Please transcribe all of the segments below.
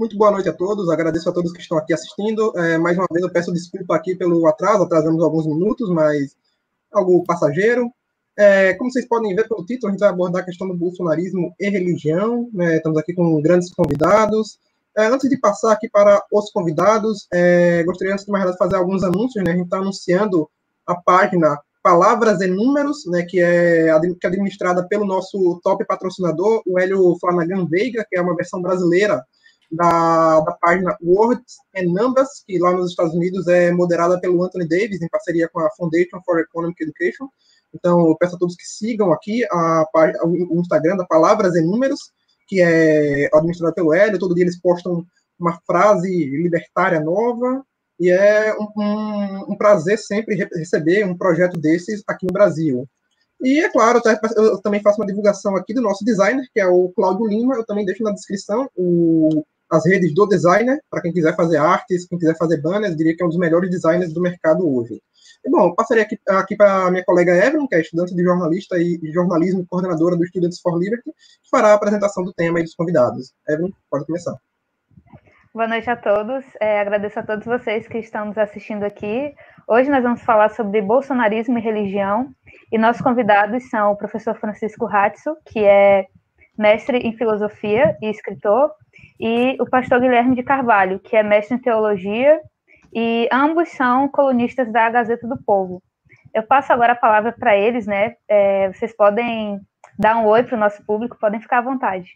Muito boa noite a todos, agradeço a todos que estão aqui assistindo. É, mais uma vez eu peço desculpa aqui pelo atraso, atrasamos alguns minutos, mas algo passageiro. É, como vocês podem ver pelo título, a gente vai abordar a questão do bolsonarismo e religião. Né? Estamos aqui com grandes convidados. É, antes de passar aqui para os convidados, é, gostaria, antes de mais nada, fazer alguns anúncios. Né? A gente está anunciando a página Palavras e Números, né, que, é, que é administrada pelo nosso top patrocinador, o Hélio Flanagan Veiga, que é uma versão brasileira da, da página Words and Numbers, que lá nos Estados Unidos é moderada pelo Anthony Davis, em parceria com a Foundation for Economic Education. Então, eu peço a todos que sigam aqui a, a, o Instagram da Palavras e Números, que é administrado pelo Hélio. Todo dia eles postam uma frase libertária nova, e é um, um, um prazer sempre receber um projeto desses aqui no Brasil. E, é claro, eu também faço uma divulgação aqui do nosso designer, que é o Cláudio Lima. Eu também deixo na descrição o, as redes do designer, para quem quiser fazer artes, quem quiser fazer banners, diria que é um dos melhores designers do mercado hoje. E, bom, passaria aqui, aqui para a minha colega Evelyn, que é estudante de jornalista e jornalismo, coordenadora do Students for Liberty, que fará a apresentação do tema e dos convidados. Evelyn, pode começar. Boa noite a todos. É, agradeço a todos vocês que estão nos assistindo aqui. Hoje nós vamos falar sobre bolsonarismo e religião. E nossos convidados são o professor Francisco Ratzo, que é mestre em filosofia e escritor, e o pastor Guilherme de Carvalho, que é mestre em teologia, e ambos são colunistas da Gazeta do Povo. Eu passo agora a palavra para eles, né? É, vocês podem dar um oi para o nosso público, podem ficar à vontade.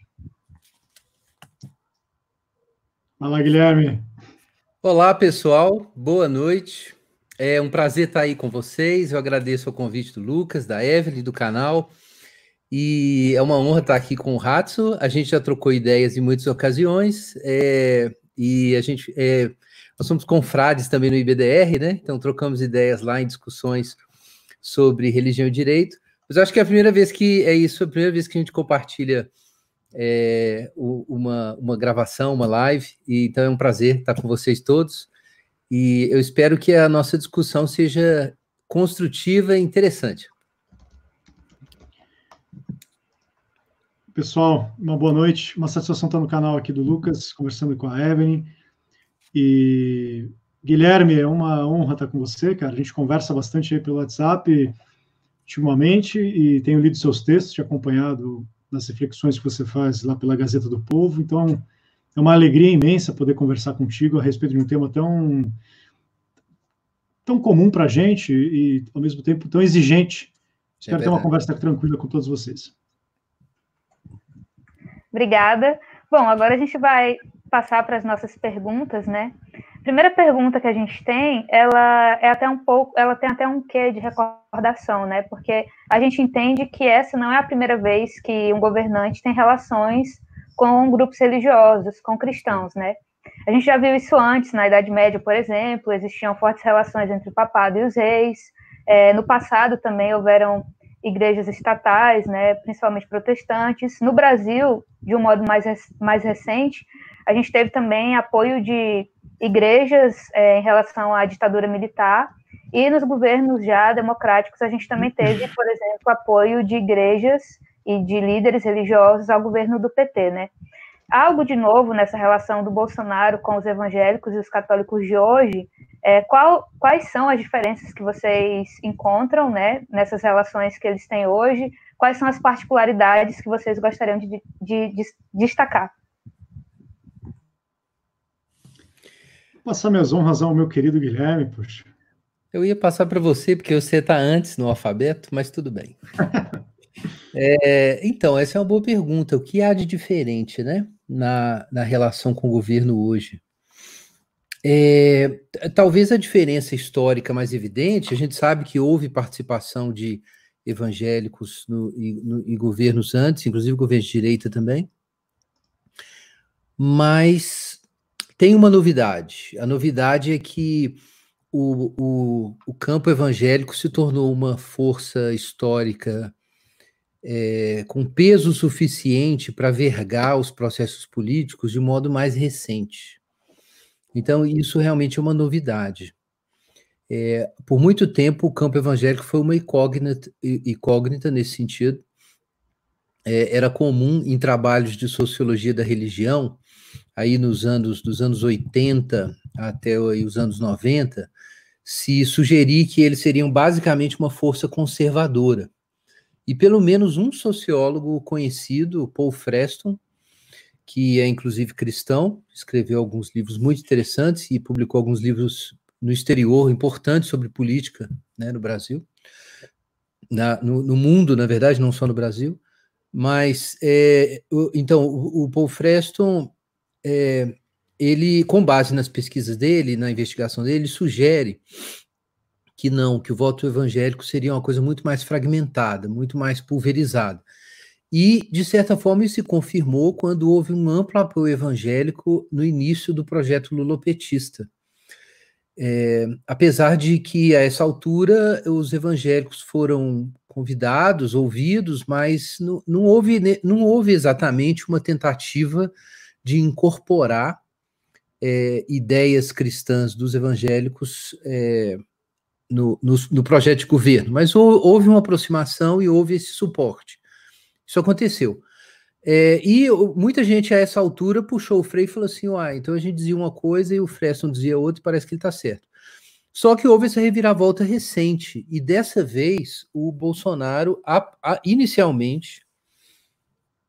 Fala, Guilherme. Olá, pessoal. Boa noite. É um prazer estar aí com vocês. Eu agradeço o convite do Lucas, da Evelyn, do canal. E é uma honra estar aqui com o Ratso. A gente já trocou ideias em muitas ocasiões. É, e a gente. É, nós somos confrades também no IBDR, né? Então trocamos ideias lá em discussões sobre religião e direito. Mas eu acho que é a primeira vez que é isso, a primeira vez que a gente compartilha é, uma, uma gravação, uma live. E, então é um prazer estar com vocês todos. E eu espero que a nossa discussão seja construtiva e interessante. Pessoal, uma boa noite. Uma satisfação estar no canal aqui do Lucas, conversando com a Evelyn. E Guilherme, é uma honra estar com você, cara. A gente conversa bastante aí pelo WhatsApp ultimamente e tenho lido seus textos, te acompanhado nas reflexões que você faz lá pela Gazeta do Povo. Então, é uma alegria imensa poder conversar contigo a respeito de um tema tão tão comum para a gente e, ao mesmo tempo, tão exigente. Espero é ter uma conversa tranquila com todos vocês. Obrigada. Bom, agora a gente vai passar para as nossas perguntas, né? Primeira pergunta que a gente tem, ela é até um pouco, ela tem até um quê de recordação, né? Porque a gente entende que essa não é a primeira vez que um governante tem relações com grupos religiosos, com cristãos, né? A gente já viu isso antes, na Idade Média, por exemplo, existiam fortes relações entre o papado e os reis. É, no passado também houveram igrejas estatais, né, principalmente protestantes. No Brasil, de um modo mais, mais recente, a gente teve também apoio de igrejas é, em relação à ditadura militar, e nos governos já democráticos a gente também teve, por exemplo, apoio de igrejas e de líderes religiosos ao governo do PT, né? Algo de novo nessa relação do Bolsonaro com os evangélicos e os católicos de hoje, é, qual, quais são as diferenças que vocês encontram né, nessas relações que eles têm hoje? Quais são as particularidades que vocês gostariam de, de, de destacar? Vou passar minhas honras ao meu querido Guilherme, poxa. Eu ia passar para você, porque você está antes no alfabeto, mas tudo bem. É, então, essa é uma boa pergunta. O que há de diferente, né, na, na relação com o governo hoje? É, talvez a diferença histórica mais evidente, a gente sabe que houve participação de evangélicos no, no, em governos antes, inclusive governos de direita também, mas tem uma novidade. A novidade é que o, o, o campo evangélico se tornou uma força histórica é, com peso suficiente para vergar os processos políticos de modo mais recente. Então, isso realmente é uma novidade. É, por muito tempo, o campo evangélico foi uma incógnita, incógnita nesse sentido. É, era comum em trabalhos de sociologia da religião aí nos anos dos anos 80 até os anos 90, se sugerir que eles seriam basicamente uma força conservadora. E pelo menos um sociólogo conhecido, Paul Freston, que é inclusive cristão, escreveu alguns livros muito interessantes e publicou alguns livros no exterior importantes sobre política né, no Brasil, na, no, no, mundo, na verdade, não só no Brasil. Mas, é, o, então, o, o, Paul Freston, é, ele, com base nas pesquisas dele, na investigação dele, sugere que não, que o voto evangélico seria uma coisa muito mais fragmentada, muito mais pulverizada. E, de certa forma, isso se confirmou quando houve um amplo apoio evangélico no início do projeto lulopetista. É, apesar de que, a essa altura, os evangélicos foram convidados, ouvidos, mas não, não, houve, não houve exatamente uma tentativa de incorporar é, ideias cristãs dos evangélicos é, no, no, no, projeto de governo, mas houve uma aproximação e houve esse suporte. Isso aconteceu. É, e muita gente a essa altura puxou o freio e falou assim: ah, então a gente dizia uma coisa e o Freston dizia outra e parece que ele está certo. Só que houve essa reviravolta recente, e dessa vez o Bolsonaro, a, a, inicialmente,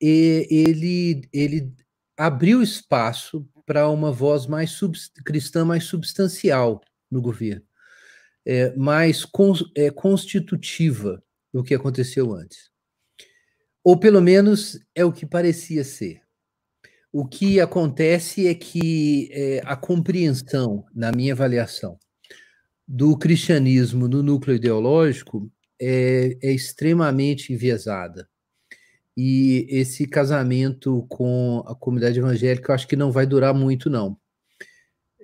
ele, ele abriu espaço para uma voz mais cristã, mais substancial no governo, é, mais é, constitutiva do que aconteceu antes. Ou pelo menos é o que parecia ser. O que acontece é que é, a compreensão, na minha avaliação, do cristianismo no núcleo ideológico é, é extremamente enviesada. E esse casamento com a comunidade evangélica, eu acho que não vai durar muito, não.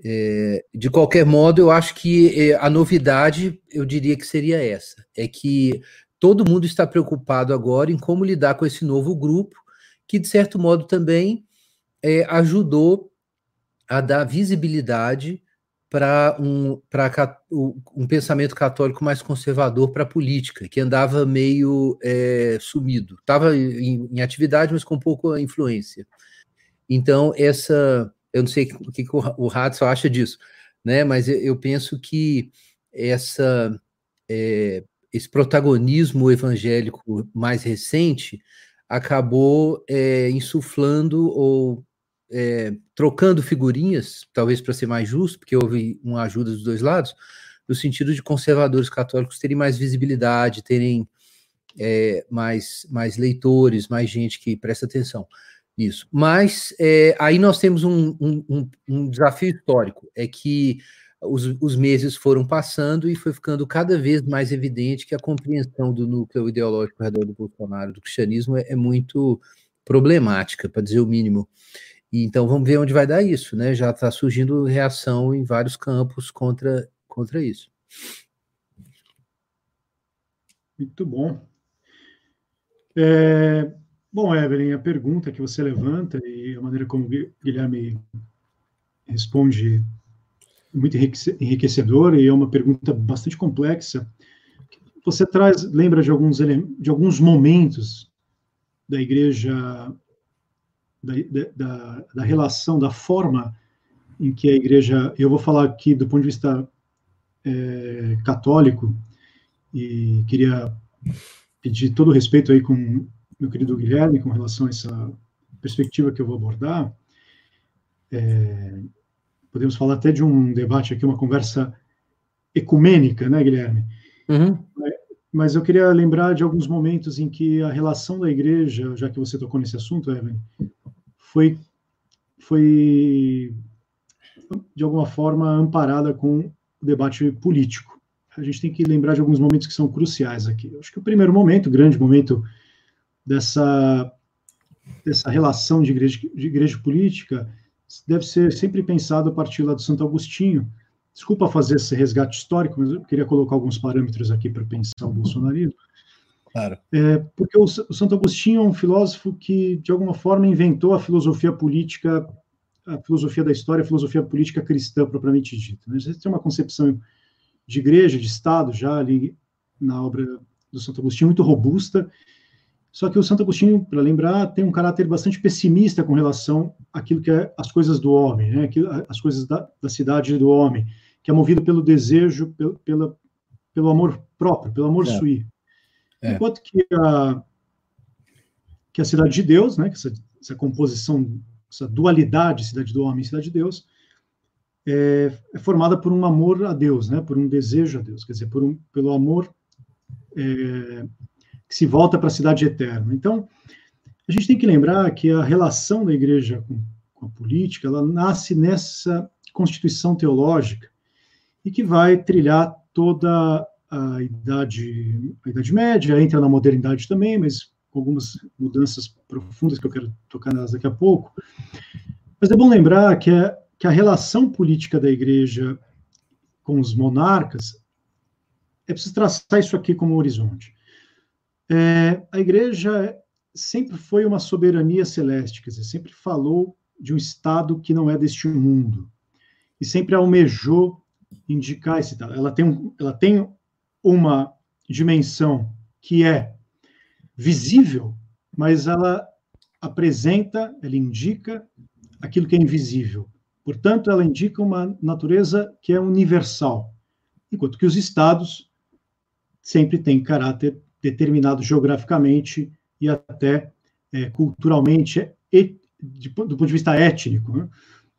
É, de qualquer modo, eu acho que é, a novidade, eu diria que seria essa: é que todo mundo está preocupado agora em como lidar com esse novo grupo, que, de certo modo, também é, ajudou a dar visibilidade para um, um pensamento católico mais conservador para a política, que andava meio é, sumido. Estava em, em, atividade, mas com pouca influência. Então, essa. Eu não sei o que, que o, Hudson acha disso, né? mas eu, eu penso que essa. É, esse protagonismo evangélico mais recente acabou é, insuflando ou é, trocando figurinhas, talvez para ser mais justo, porque houve uma ajuda dos dois lados, no sentido de conservadores católicos terem mais visibilidade, terem é, mais, mais leitores, mais gente que presta atenção nisso. Mas é, aí nós temos um, um, um desafio histórico, é que os, os, meses foram passando e foi ficando cada vez mais evidente que a compreensão do núcleo ideológico ao redor do Bolsonaro, do cristianismo, é, é muito problemática, para dizer o mínimo. E, então vamos ver onde vai dar isso, né? Já está surgindo reação em vários campos contra, contra isso. Muito bom. É, bom, Evelyn, a pergunta que você levanta e a maneira como o Guilherme responde muito enriquecedor e é uma pergunta bastante complexa. Você traz, lembra de alguns de alguns momentos da igreja, da, da, da relação, da forma em que a igreja, eu vou falar aqui do ponto de vista é, católico e queria pedir todo o respeito aí com meu querido Guilherme com relação a essa perspectiva que eu vou abordar. É, podemos falar até de um debate aqui, uma conversa ecumênica, né, Guilherme? Uhum. Mas eu queria lembrar de alguns momentos em que a relação da igreja, já que você tocou nesse assunto, Evan, foi, foi de alguma forma amparada com o debate político. A gente tem que lembrar de alguns momentos que são cruciais aqui. Acho que o primeiro momento, o grande momento dessa, dessa relação de igreja, de igreja política, deve ser sempre pensado a partir lá do Santo Agostinho. Desculpa fazer esse resgate histórico, mas eu queria colocar alguns parâmetros aqui para pensar o bolsonarismo. Claro. É, porque o, o Santo Agostinho é um filósofo que, de alguma forma, inventou a filosofia política, a filosofia da história, a filosofia política cristã, propriamente dita. Né? Você tem uma concepção de igreja, de Estado, já ali na obra do Santo Agostinho, muito robusta, Só que o Santo Agostinho, para lembrar, tem um caráter bastante pessimista com relação àquilo que é as coisas do homem, né? as coisas da, da cidade do homem, que é movido pelo desejo, pelo, pela, pelo amor próprio, pelo amor é. sui. É. Enquanto que a, que a cidade de Deus, né, que essa, essa composição, essa dualidade, cidade do homem e cidade de Deus, é, é, formada por um amor a Deus, né, por um desejo a Deus, quer dizer, por um, pelo amor é, que se volta para a cidade eterna. Então, a gente tem que lembrar que a relação da igreja com, com a política, ela nasce nessa constituição teológica e que vai trilhar toda a idade, a idade média, entra na modernidade também, mas com algumas mudanças profundas que eu quero tocar nelas daqui a pouco. Mas é bom lembrar que a, que a relação política da igreja com os monarcas é preciso traçar isso aqui como horizonte. É, a igreja sempre foi uma soberania celeste, quer dizer, sempre falou de um Estado que não é deste mundo, e sempre almejou indicar esse Estado. Ela tem, um, ela tem uma dimensão que é visível, mas ela apresenta, ela indica aquilo que é invisível. Portanto, ela indica uma natureza que é universal, enquanto que os estados sempre têm caráter determinado geograficamente e até é, culturalmente, e, de, do ponto de vista étnico, né?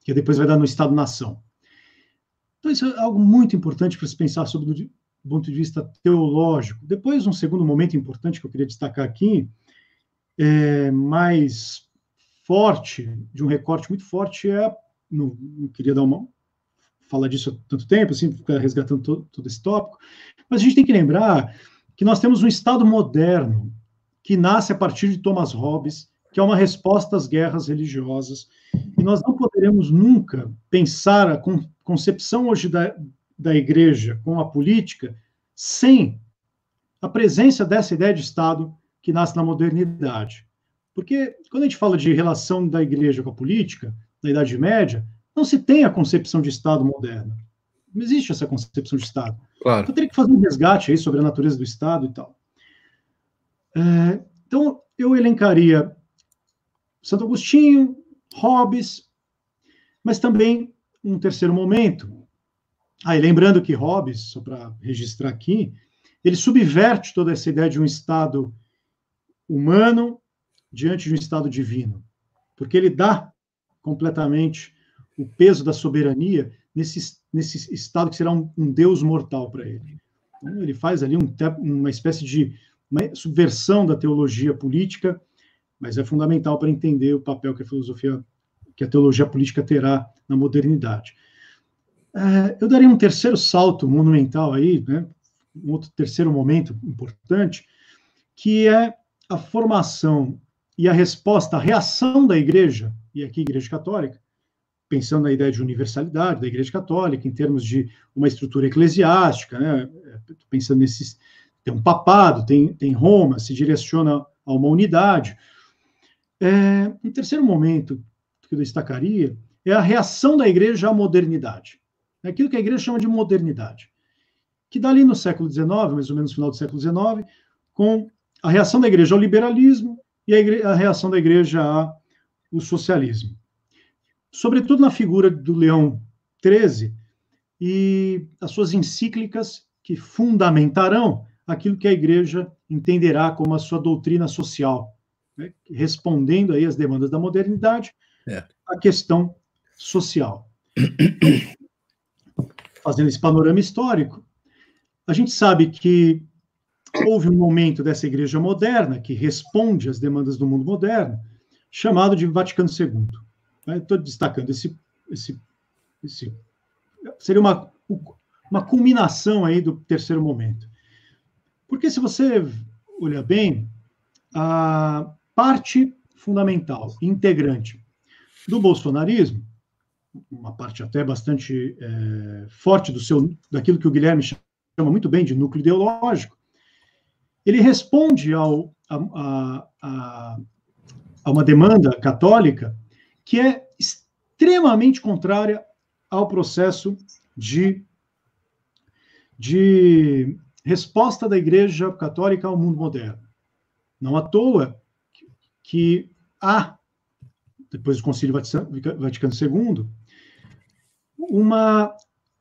que depois vai dar no Estado-nação. Então, isso é algo muito importante para se pensar sobre do ponto de vista teológico. Depois, um segundo momento importante que eu queria destacar aqui, é, mais forte, de um recorte muito forte, é. Não, não queria dar uma, falar disso há tanto tempo, assim, ficar resgatando todo, todo esse tópico, mas a gente tem que lembrar que nós temos um Estado moderno que nasce a partir de Thomas Hobbes, que é uma resposta às guerras religiosas, e nós não poderemos nunca pensar a concepção hoje da, da igreja com a política sem a presença dessa ideia de Estado que nasce na modernidade. Porque quando a gente fala de relação da igreja com a política, na Idade Média, não se tem a concepção de Estado moderno. Não existe essa concepção de Estado. Claro. Então, teria que fazer um resgate aí sobre a natureza do Estado e tal. É, então, eu elencaria Santo Agostinho, Hobbes, mas também um terceiro momento, ah, e lembrando que Hobbes, só para registrar aqui, ele subverte toda essa ideia de um estado humano diante de um estado divino, porque ele dá completamente o peso da soberania nesse, nesse estado que será um, um Deus mortal para ele. Então, ele faz ali um, uma espécie de uma subversão da teologia política, mas é fundamental para entender o papel que a filosofia, que a teologia política terá na modernidade. É, eu daria um terceiro salto monumental aí, né, um outro terceiro momento importante, que é a formação e a resposta, a reação da igreja, e aqui igreja católica, pensando na ideia de universalidade da igreja católica, em termos de uma estrutura eclesiástica, né, pensando nesses, tem um papado, tem, tem Roma, se direciona a uma unidade. É, um terceiro momento que eu destacaria é a reação da igreja à modernidade. É aquilo que a igreja chama de modernidade, que dá ali no século XIX, mais ou menos no final do século XIX, com a reação da igreja ao liberalismo e a, a reação da igreja ao socialismo. Sobretudo na figura do Leão XIII e as suas encíclicas que fundamentarão aquilo que a igreja entenderá como a sua doutrina social, né? respondendo aí às demandas da modernidade, é. a questão social fazendo esse panorama histórico, a gente sabe que houve um momento dessa igreja moderna que responde às demandas do mundo moderno, chamado de Vaticano II. Estou destacando esse, esse, esse seria uma, uma culminação aí do terceiro momento. Porque se você olhar bem, a parte fundamental, integrante do bolsonarismo uma parte até bastante é, forte do seu, daquilo que o Guilherme chama muito bem de núcleo ideológico, ele responde ao, a, a, a uma demanda católica que é extremamente contrária ao processo de, de resposta da Igreja Católica ao mundo moderno. Não à toa que há, depois do Concílio Vaticano II, uma,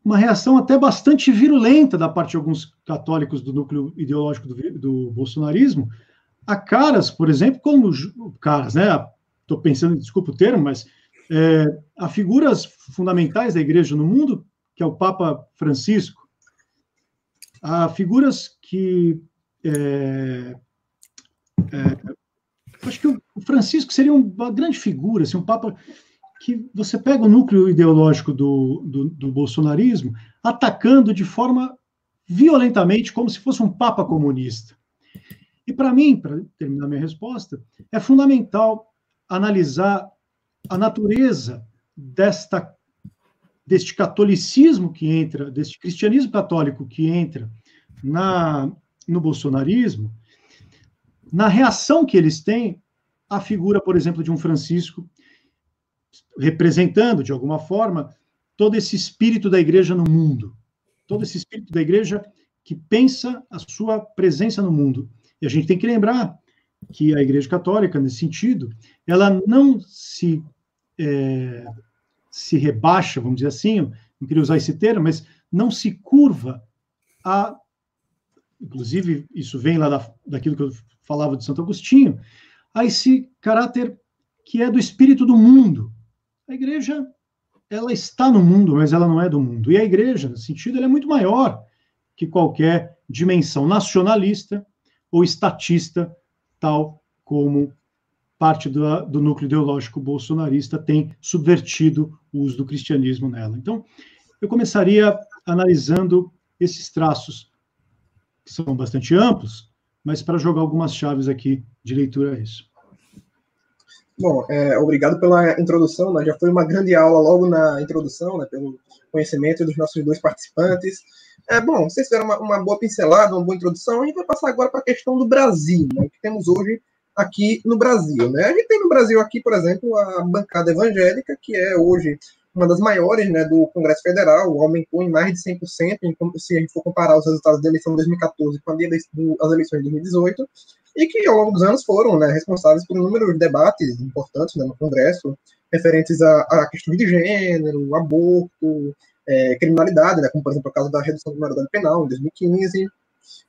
uma reação até bastante virulenta da parte de alguns católicos do núcleo ideológico do, do bolsonarismo a caras, por exemplo, como caras, né? Estou pensando, desculpa o termo, mas é, a figuras fundamentais da igreja no mundo, que é o Papa Francisco, a figuras que é, é, acho que o Francisco seria uma grande figura, assim, um Papa que você pega o núcleo ideológico do, do, do bolsonarismo atacando de forma violentamente, como se fosse um Papa comunista. E para mim, para terminar minha resposta, é fundamental analisar a natureza desta deste catolicismo que entra, deste cristianismo católico que entra na no bolsonarismo, na reação que eles têm à figura, por exemplo, de um Francisco representando de alguma forma todo esse espírito da igreja no mundo, todo esse espírito da igreja que pensa a sua presença no mundo. E a gente tem que lembrar que a Igreja Católica, nesse sentido, ela não se, é, se rebaixa, vamos dizer assim, não queria usar esse termo, mas não se curva a. Inclusive, isso vem lá da, daquilo que eu falava de Santo Agostinho, a esse caráter que é do espírito do mundo. A igreja, ela está no mundo, mas ela não é do mundo. E a igreja, nesse sentido, ela é muito maior que qualquer dimensão nacionalista ou estatista, tal como parte do, do núcleo ideológico bolsonarista tem subvertido o uso do cristianismo nela. Então, eu começaria analisando esses traços, que são bastante amplos, mas para jogar algumas chaves aqui de leitura a isso. Bom, é, obrigado pela introdução, né? já foi uma grande aula logo na introdução, né, pelo conhecimento dos nossos dois participantes. É, bom, vocês fizeram uma, uma, boa pincelada, uma boa introdução. A gente vai passar agora para a questão do Brasil, né, que temos hoje aqui no Brasil. Né? A gente tem no Brasil aqui, por exemplo, a bancada evangélica, que é hoje uma das maiores né, do Congresso Federal, aumentou em mais de 100%, se a gente for comparar os resultados da eleição de 2014 com as eleições de 2018, e que ao longo dos anos foram né, responsáveis por número de debates importantes né, no Congresso, referentes à questão de gênero, aborto, é, criminalidade, né, como por exemplo o caso da redução do maioridade penal em 2015,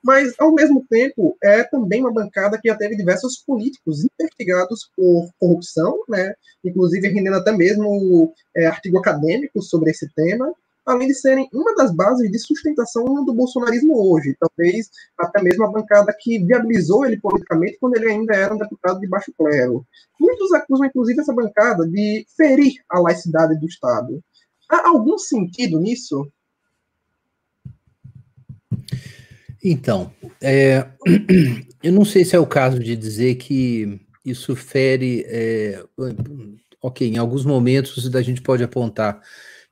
mas ao mesmo tempo é também uma bancada que já teve diversos políticos investigados por corrupção, né, inclusive rendendo até mesmo é, artigo acadêmico sobre esse tema, além de serem uma das bases de sustentação do bolsonarismo hoje, talvez até mesmo a bancada que viabilizou ele politicamente quando ele ainda era um deputado de baixo clero. Muitos acusam, inclusive, essa bancada de ferir a laicidade do Estado. Há algum sentido nisso? Então, é, eu não sei se é o caso de dizer que isso fere. É, ok, em alguns momentos a gente pode apontar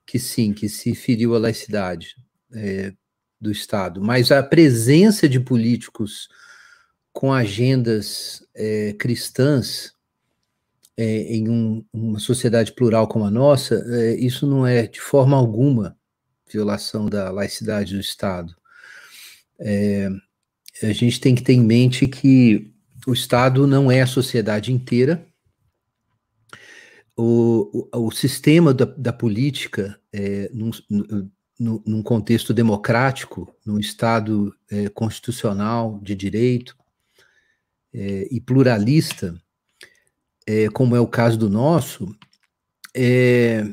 que sim, que se feriu a laicidade é, do Estado, mas a presença de políticos com agendas é, cristãs é, em um, uma sociedade plural como a nossa, é, isso não é de forma alguma violação da laicidade do Estado. É, a gente tem que ter em mente que o Estado não é a sociedade inteira. O, o, o sistema da, da política, é, num, num, num, contexto democrático, num Estado é, constitucional de direito é, e pluralista, é, como é o caso do nosso, é,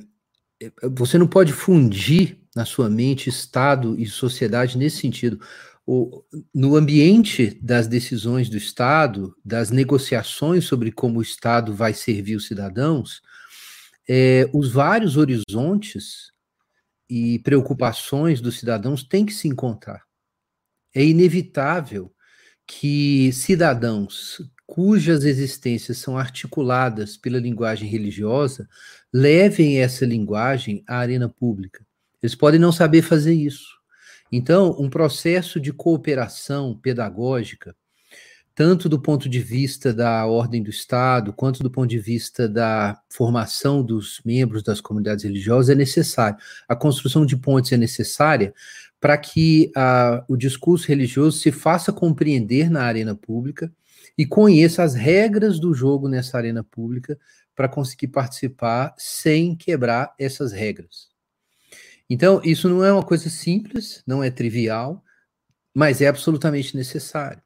é, você não pode fundir na sua mente Estado e sociedade nesse sentido. O, no ambiente das decisões do Estado, das negociações sobre como o Estado vai servir os cidadãos, é, os vários horizontes e preocupações dos cidadãos têm que se encontrar. É inevitável que cidadãos cujas existências são articuladas pela linguagem religiosa, levem essa linguagem à arena pública. Eles podem não saber fazer isso. Então, um processo de cooperação pedagógica, tanto do ponto de vista da ordem do Estado, quanto do ponto de vista da formação dos membros das comunidades religiosas, é necessário. A construção de pontes é necessária para que a, o discurso religioso se faça compreender na arena pública e conheça as regras do jogo nessa arena pública para conseguir participar sem quebrar essas regras. Então, isso não é uma coisa simples, não é trivial, mas é absolutamente necessário.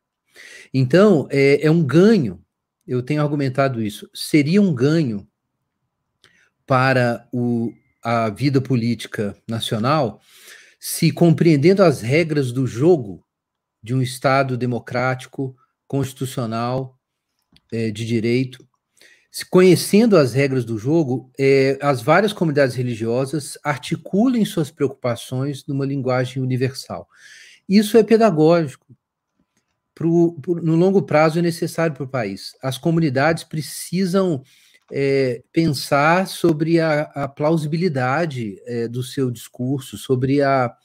Então, é, é um ganho, eu tenho argumentado isso, seria um ganho para o, a vida política nacional se, compreendendo as regras do jogo de um Estado democrático, constitucional, é, de direito, conhecendo as regras do jogo, é, as várias comunidades religiosas articulem suas preocupações numa linguagem universal. Isso é pedagógico. Pro, pro, no longo prazo é necessário para o país. As comunidades precisam é, pensar sobre a, a plausibilidade é, do seu discurso, sobre a,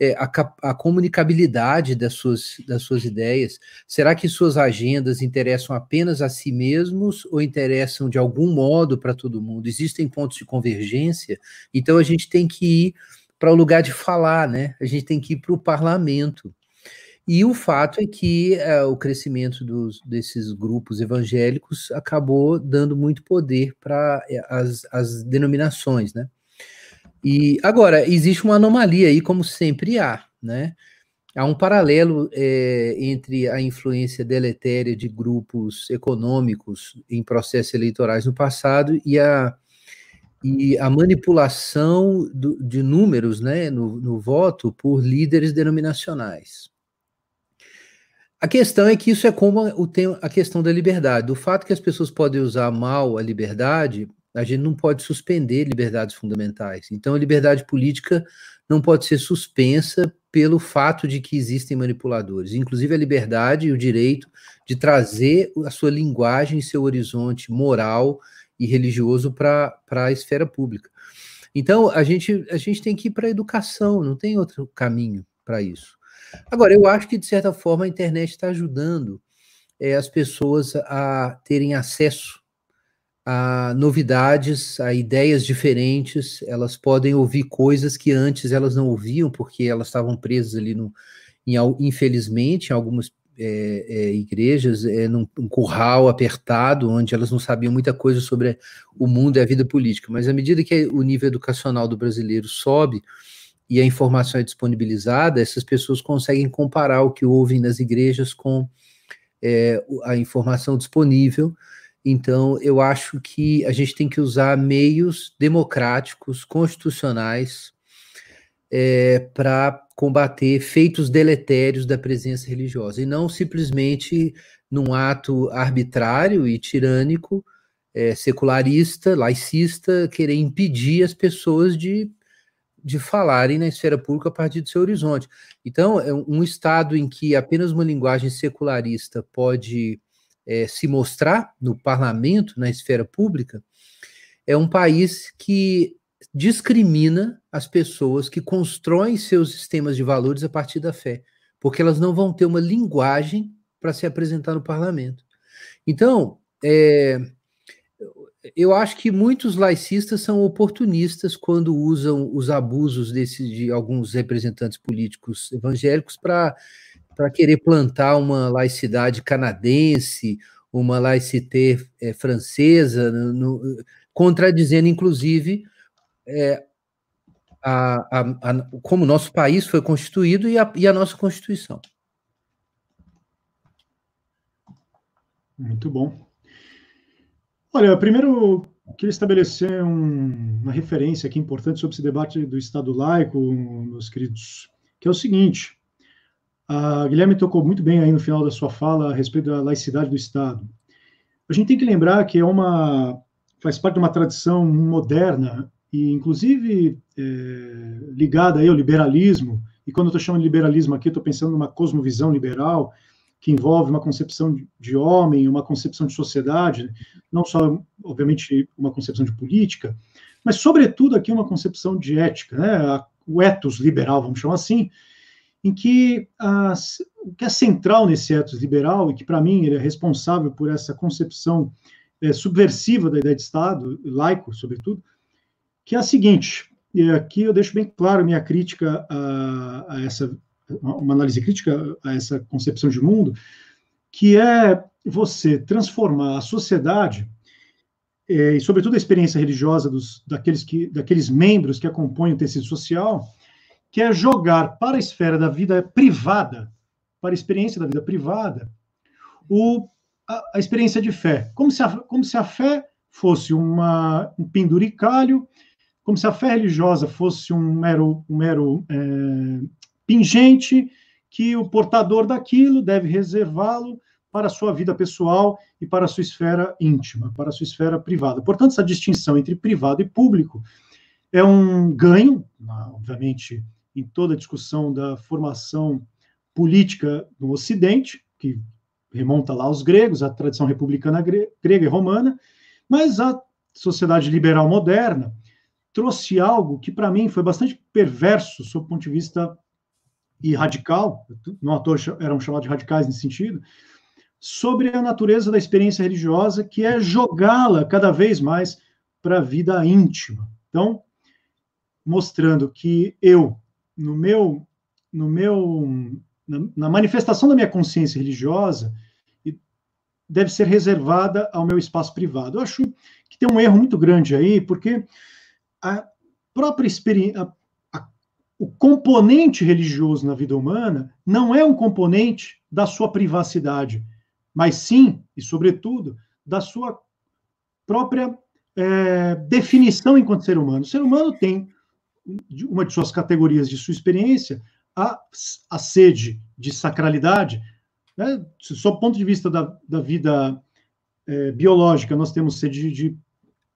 é, a, a, comunicabilidade das suas, das suas ideias? Será que suas agendas interessam apenas a si mesmos ou interessam de algum modo para todo mundo? Existem pontos de convergência? Então a gente tem que ir para o lugar de falar, né? A gente tem que ir para o parlamento. E o fato é que é, o crescimento dos, desses grupos evangélicos acabou dando muito poder para é, as, as denominações, né? E agora, existe uma anomalia aí, como sempre há, né? Há um paralelo é, entre a influência deletéria de grupos econômicos em processos eleitorais no passado e a, e a manipulação do, de números né, no, no voto por líderes denominacionais. A questão é que isso é como o tem a questão da liberdade. O fato que as pessoas podem usar mal a liberdade a gente não pode suspender liberdades fundamentais. Então, a liberdade política não pode ser suspensa pelo fato de que existem manipuladores. Inclusive, a liberdade e o direito de trazer a sua linguagem seu horizonte moral e religioso para a esfera pública. Então, a gente, a gente tem que ir para a educação, não tem outro caminho para isso. Agora, eu acho que, de certa forma, a internet está ajudando é, as pessoas a terem acesso a novidades, a ideias diferentes, elas podem ouvir coisas que antes elas não ouviam, porque elas estavam presas ali no, em, infelizmente, em algumas é, é, igrejas, é, num, num curral apertado, onde elas não sabiam muita coisa sobre o mundo e a vida política. Mas à medida que o nível educacional do brasileiro sobe e a informação é disponibilizada, essas pessoas conseguem comparar o que ouvem nas igrejas com é, a informação disponível então, eu acho que a gente tem que usar meios democráticos, constitucionais, é, para combater efeitos deletérios da presença religiosa, e não simplesmente num ato arbitrário e tirânico, é, secularista, laicista, querer impedir as pessoas de, de falarem na esfera pública a partir do seu horizonte. Então, é um Estado em que apenas uma linguagem secularista pode é, se mostrar no parlamento, na esfera pública, é um país que discrimina as pessoas que constroem seus sistemas de valores a partir da fé, porque elas não vão ter uma linguagem para se apresentar no parlamento. Então, é, eu acho que muitos laicistas são oportunistas quando usam os abusos desse, de alguns representantes políticos evangélicos para para querer plantar uma laicidade canadense, uma laicité é, francesa, no, no, contradizendo, inclusive, é, a, a, a, como o nosso país foi constituído e a, e a nossa Constituição. Muito bom. Olha, primeiro queria estabelecer um, uma referência aqui importante sobre esse debate do Estado laico, meus queridos, que é o seguinte: a Guilherme tocou muito bem aí no final da sua fala a respeito da laicidade do Estado. A gente tem que lembrar que é uma faz parte de uma tradição moderna e inclusive é, ligada aí ao liberalismo. E quando eu estou chamando de liberalismo aqui, estou pensando numa cosmovisão liberal que envolve uma concepção de homem, uma concepção de sociedade, não só, obviamente, uma concepção de política, mas, sobretudo, aqui uma concepção de ética, né? o ethos liberal, vamos chamar assim, em que o que é central nesse ethos liberal, e que para mim ele é responsável por essa concepção é, subversiva da ideia de Estado, laico, sobretudo, que é a seguinte, e aqui eu deixo bem claro minha crítica a, a essa, uma análise crítica a essa concepção de mundo, que é você transformar a sociedade é, e sobretudo a experiência religiosa dos, daqueles, que, daqueles membros que acompanham o tecido social, que é jogar para a esfera da vida privada, para a experiência da vida privada, o, a, a experiência de fé, como se a, como se a fé fosse uma, um penduricalho, como se a fé religiosa fosse um mero, um mero é, pingente, que o portador daquilo deve reservá-lo para a sua vida pessoal e para a sua esfera íntima, para a sua esfera privada. Portanto, essa distinção entre privado e público é um ganho, obviamente, em toda a discussão da formação política no Ocidente, que remonta lá aos gregos, a tradição republicana grega e romana, mas a sociedade liberal moderna trouxe algo que, para mim, foi bastante perverso, sob o ponto de vista e radical, não à toa eram chamados de radicais nesse sentido, sobre a natureza da experiência religiosa, que é jogá-la cada vez mais para a vida íntima. Então, mostrando que eu, no meu, no meu, na, na manifestação da minha consciência religiosa, deve ser reservada ao meu espaço privado. Eu acho que tem um erro muito grande aí, porque a própria experiência, o componente religioso na vida humana não é um componente da sua privacidade mas sim, e sobretudo, da sua própria é, definição enquanto ser humano. O ser humano tem uma de suas categorias de sua experiência a, a sede de sacralidade. Né? Sob o ponto de vista da, da vida é, biológica, nós temos sede de, de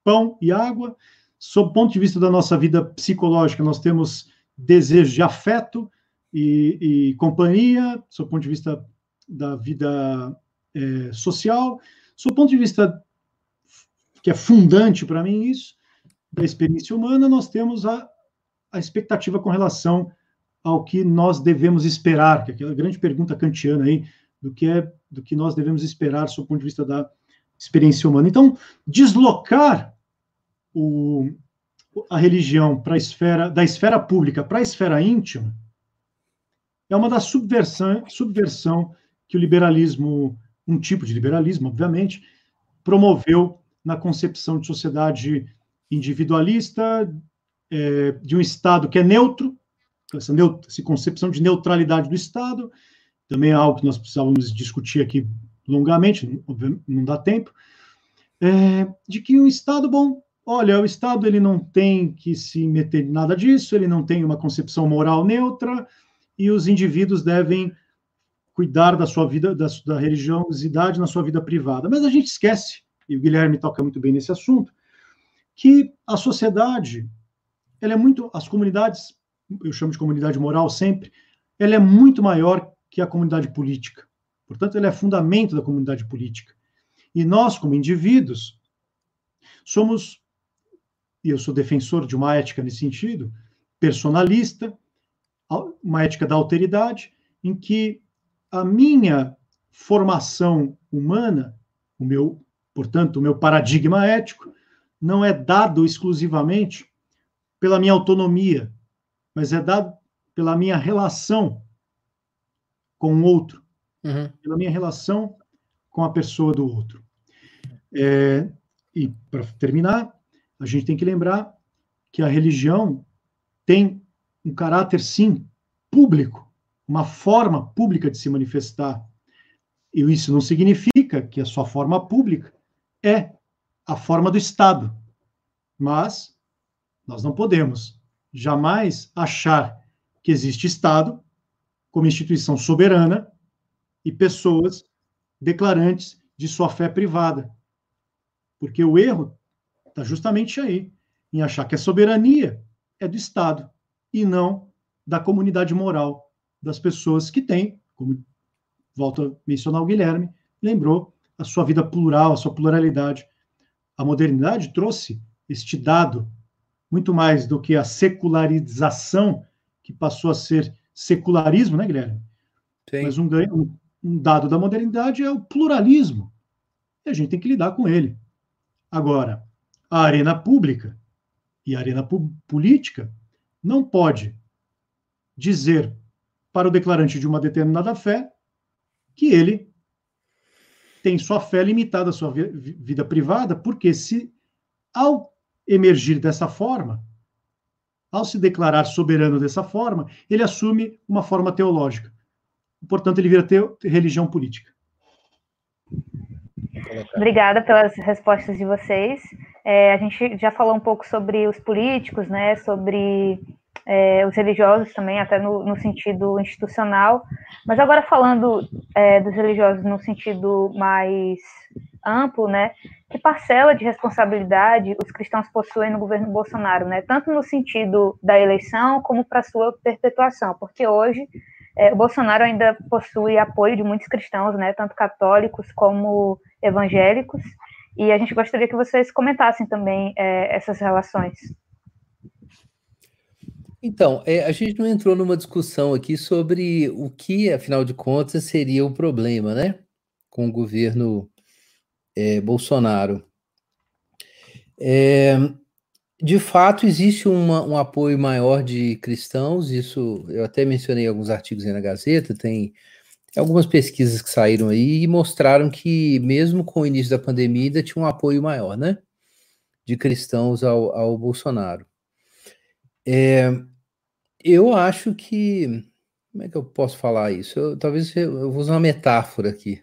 pão e água. Sob o ponto de vista da nossa vida psicológica, nós temos desejo de afeto e, e companhia. Sob o ponto de vista da vida é, social. Do ponto de vista que é fundante para mim isso, da experiência humana, nós temos a, a expectativa com relação ao que nós devemos esperar, que é aquela grande pergunta kantiana aí, do que é do que nós devemos esperar do ponto de vista da experiência humana. Então, deslocar o, a religião para esfera da esfera pública para a esfera íntima é uma das subversão, subversão que o liberalismo um tipo de liberalismo, obviamente, promoveu na concepção de sociedade individualista, é, de um Estado que é neutro, essa, essa concepção de neutralidade do Estado, também é algo que nós precisávamos discutir aqui longamente, não dá tempo, é, de que um Estado, bom, olha, o Estado ele não tem que se meter em nada disso, ele não tem uma concepção moral neutra, e os indivíduos devem cuidar da sua vida, da, da religiosidade na sua vida privada. Mas a gente esquece, e o Guilherme toca muito bem nesse assunto, que a sociedade, ela é muito, as comunidades, eu chamo de comunidade moral sempre, ela é muito maior que a comunidade política. Portanto, ela é fundamento da comunidade política. E nós, como indivíduos, somos, e eu sou defensor de uma ética nesse sentido, personalista, uma ética da alteridade, em que a minha formação humana, o meu, portanto, o meu paradigma ético, não é dado exclusivamente pela minha autonomia, mas é dado pela minha relação com o outro, uhum. pela minha relação com a pessoa do outro. É, e, para terminar, a gente tem que lembrar que a religião tem um caráter, sim, público uma forma pública de se manifestar. E isso não significa que a sua forma pública é a forma do Estado. Mas nós não podemos jamais achar que existe Estado como instituição soberana e pessoas declarantes de sua fé privada. Porque o erro está justamente aí, em achar que a soberania é do Estado e não da comunidade moral das pessoas que têm, como volto a mencionar o Guilherme, lembrou a sua vida plural, a sua pluralidade. A modernidade trouxe este dado muito mais do que a secularização, que passou a ser secularismo, né, Guilherme? Sim. Mas um, um, um dado da modernidade é o pluralismo. E a gente tem que lidar com ele. Agora, a arena pública e a arena política não pode dizer para o declarante de uma determinada fé que ele tem sua fé limitada à sua vida privada, porque se ao emergir dessa forma, ao se declarar soberano dessa forma, ele assume uma forma teológica. Portanto, ele vira ter religião política. Obrigada pelas respostas de vocês. É, a gente já falou um pouco sobre os políticos, né, sobre é, os religiosos também, até no, no, sentido institucional, mas agora falando é, dos religiosos no sentido mais amplo, né, que parcela de responsabilidade os cristãos possuem no governo Bolsonaro, né, tanto no sentido da eleição como para sua perpetuação, porque hoje é, o Bolsonaro ainda possui apoio de muitos cristãos, né, tanto católicos como evangélicos, e a gente gostaria que vocês comentassem também é, essas relações. Então, é, a gente não entrou numa discussão aqui sobre o que, afinal de contas, seria o problema, né, com o governo é, Bolsonaro. É, de fato, existe uma, um apoio maior de cristãos, isso eu até mencionei alguns artigos aí na Gazeta, tem algumas pesquisas que saíram aí e mostraram que, mesmo com o início da pandemia, ainda tinha um apoio maior, né? De cristãos ao, ao Bolsonaro. É, eu acho que. Como é que eu posso falar isso? Eu, talvez eu vou usar uma metáfora aqui.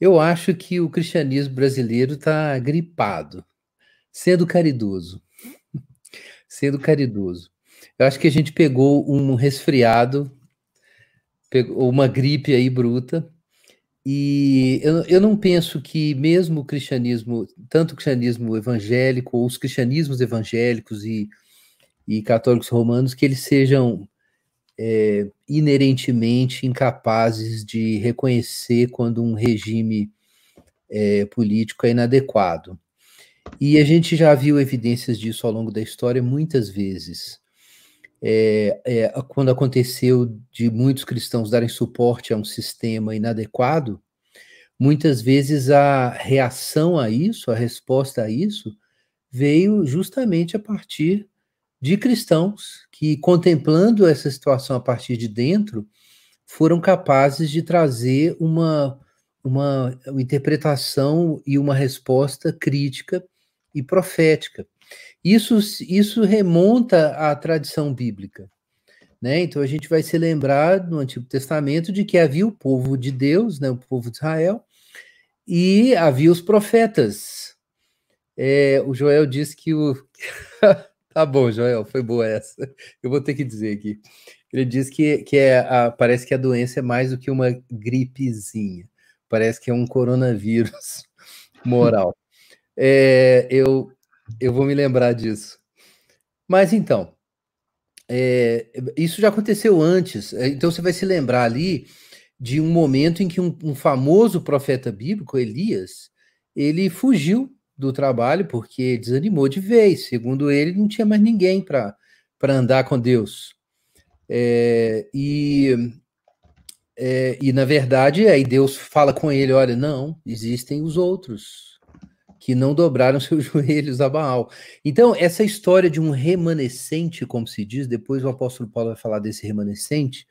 Eu acho que o cristianismo brasileiro está gripado, sendo caridoso. sendo caridoso. Eu acho que a gente pegou um resfriado pegou uma gripe aí bruta. E eu, eu não penso que mesmo o cristianismo, tanto o cristianismo evangélico, ou os cristianismos evangélicos e, e católicos romanos, que eles sejam é, inerentemente incapazes de reconhecer quando um regime é, político é inadequado. E a gente já viu evidências disso ao longo da história muitas vezes é, é, quando aconteceu de muitos cristãos darem suporte a um sistema inadequado, muitas vezes a reação a isso, a resposta a isso, veio justamente a partir de cristãos que, contemplando essa situação a partir de dentro, foram capazes de trazer uma, uma interpretação e uma resposta crítica e profética. Isso, isso remonta à tradição bíblica. Né? Então a gente vai se lembrar no Antigo Testamento de que havia o povo de Deus, né, o povo de Israel, e havia os profetas. É, o Joel disse que o. tá bom, Joel, foi boa essa. Eu vou ter que dizer aqui. Ele diz que, que é a, parece que a doença é mais do que uma gripezinha. Parece que é um coronavírus moral. É, eu, eu vou me lembrar disso. Mas então, é, isso já aconteceu antes. É, então você vai se lembrar ali de um momento em que um, um famoso profeta bíblico, Elias, ele fugiu do trabalho porque desanimou de vez. Segundo ele, não tinha mais ninguém para andar com Deus. É, e, é, e na verdade, aí Deus fala com ele: olha, não, existem os outros que não dobraram seus joelhos a Baal. Então, essa história de um remanescente, como se diz, depois o apóstolo Paulo vai falar desse remanescente,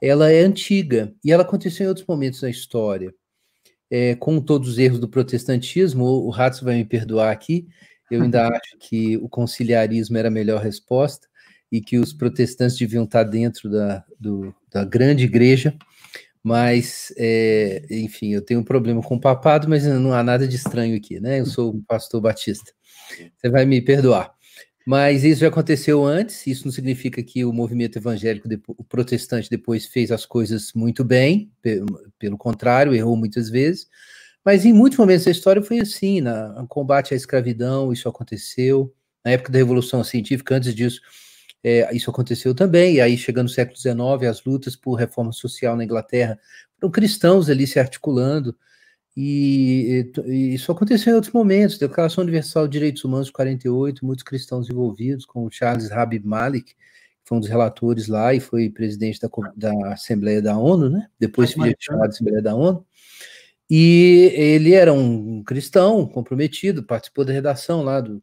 ela é antiga e ela aconteceu em outros momentos na história. É, com todos os erros do protestantismo, o Ratz vai me perdoar aqui, eu ainda acho que o conciliarismo era a melhor resposta e que os protestantes deviam estar dentro da, do, da grande igreja, mas, é, enfim, eu tenho um problema com o papado, mas não há nada de estranho aqui, né? Eu sou um pastor batista. Você vai me perdoar. Mas isso já aconteceu antes, isso não significa que o movimento evangélico, o protestante, depois fez as coisas muito bem, pelo contrário, errou muitas vezes. Mas em muitos momentos da história foi assim, no combate à escravidão, isso aconteceu. Na época da Revolução Científica, antes disso, é, isso aconteceu também, e aí chegando no século XIX, as lutas por reforma social na Inglaterra, foram cristãos ali se articulando, e, e, isso aconteceu em outros momentos, Declaração Universal de Direitos Humanos de 48, muitos cristãos envolvidos, como Charles Habib Malik, que foi um dos relatores lá e foi presidente da, da Assembleia da ONU, né? Depois foi chamado de Assembleia da ONU. E ele era um cristão comprometido, participou da redação lá do,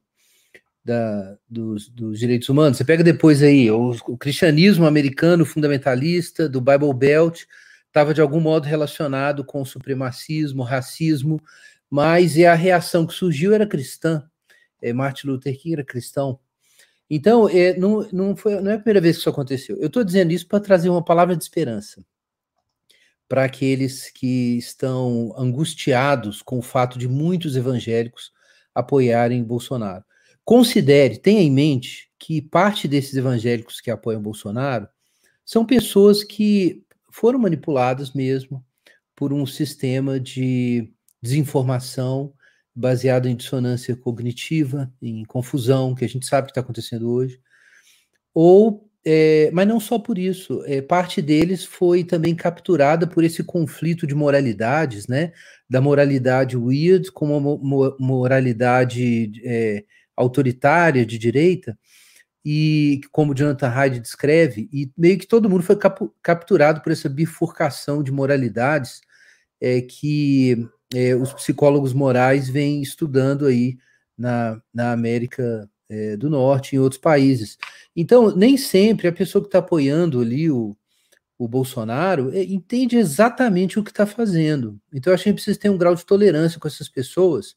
da, dos, dos, direitos humanos. Você pega depois aí o, o, cristianismo americano fundamentalista, do Bible Belt, estava de algum modo relacionado com supremacismo, racismo, mas é a reação que surgiu era cristã. É, Martin Luther King era cristão. Então, é, não, não, foi, não é a primeira vez que isso aconteceu. Eu estou dizendo isso para trazer uma palavra de esperança para aqueles que estão angustiados com o fato de muitos evangélicos apoiarem Bolsonaro. Considere, tenha em mente que parte desses evangélicos que apoiam Bolsonaro são pessoas que foram manipuladas mesmo por um sistema de desinformação baseado em dissonância cognitiva, em confusão, que a gente sabe que está acontecendo hoje, ou é, mas não só por isso, é, parte deles foi também capturada por esse conflito de moralidades, né? Da moralidade weird com uma moralidade é, autoritária de direita, e como Jonathan Hyde descreve, e meio que todo mundo foi cap capturado por essa bifurcação de moralidades é, que é, os psicólogos morais vêm estudando aí na, na América é, do Norte em outros países. Então, nem sempre a pessoa que está apoiando ali o, o Bolsonaro é, entende exatamente o que está fazendo. Então, acho que a gente precisa ter um grau de tolerância com essas pessoas.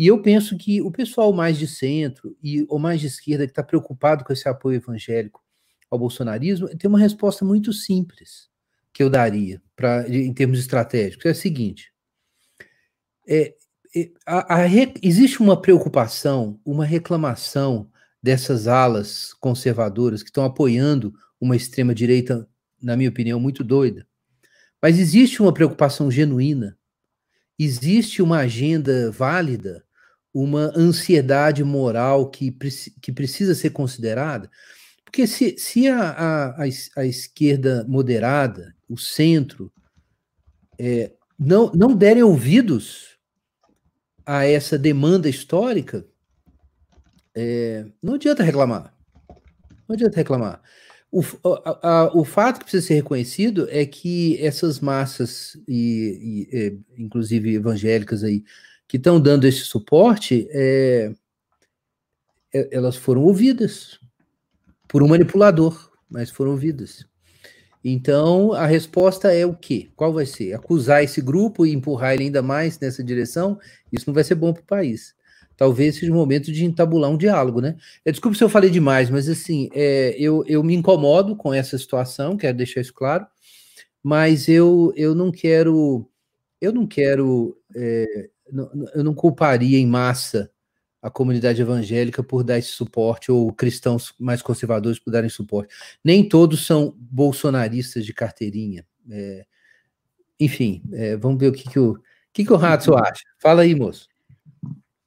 E eu penso que o pessoal mais de centro e ou mais de esquerda que está preocupado com esse apoio evangélico ao bolsonarismo tem uma resposta muito simples que eu daria para em termos estratégicos. É a seguinte: é, a, a, existe uma preocupação, uma reclamação dessas alas conservadoras que estão apoiando uma extrema-direita, na minha opinião, muito doida. Mas existe uma preocupação genuína, existe uma agenda válida, uma ansiedade moral que, que precisa ser considerada. Porque se, se a, a, a, esquerda moderada, o centro, é, não, não derem ouvidos a essa demanda histórica, é, não adianta reclamar. Não adianta reclamar. O, a, a, o fato que precisa ser reconhecido é que essas massas, e, e é, inclusive evangélicas aí, que estão dando esse suporte, é, é, elas foram ouvidas por um manipulador, mas foram ouvidas. Então, a resposta é o quê? Qual vai ser? Acusar esse grupo e empurrar ele ainda mais nessa direção? Isso não vai ser bom para o país. Talvez seja o momento de entabular um diálogo, né? É, desculpe se eu falei demais, mas assim, é, eu, eu me incomodo com essa situação, quero deixar isso claro, mas eu, eu não quero, eu não quero, é, eu não culparia em massa a comunidade evangélica por dar esse suporte, ou cristãos mais conservadores por darem suporte. Nem todos são bolsonaristas de carteirinha. É, enfim, é, vamos ver o que, que o, que, que o Ratso acha. Fala aí, moço.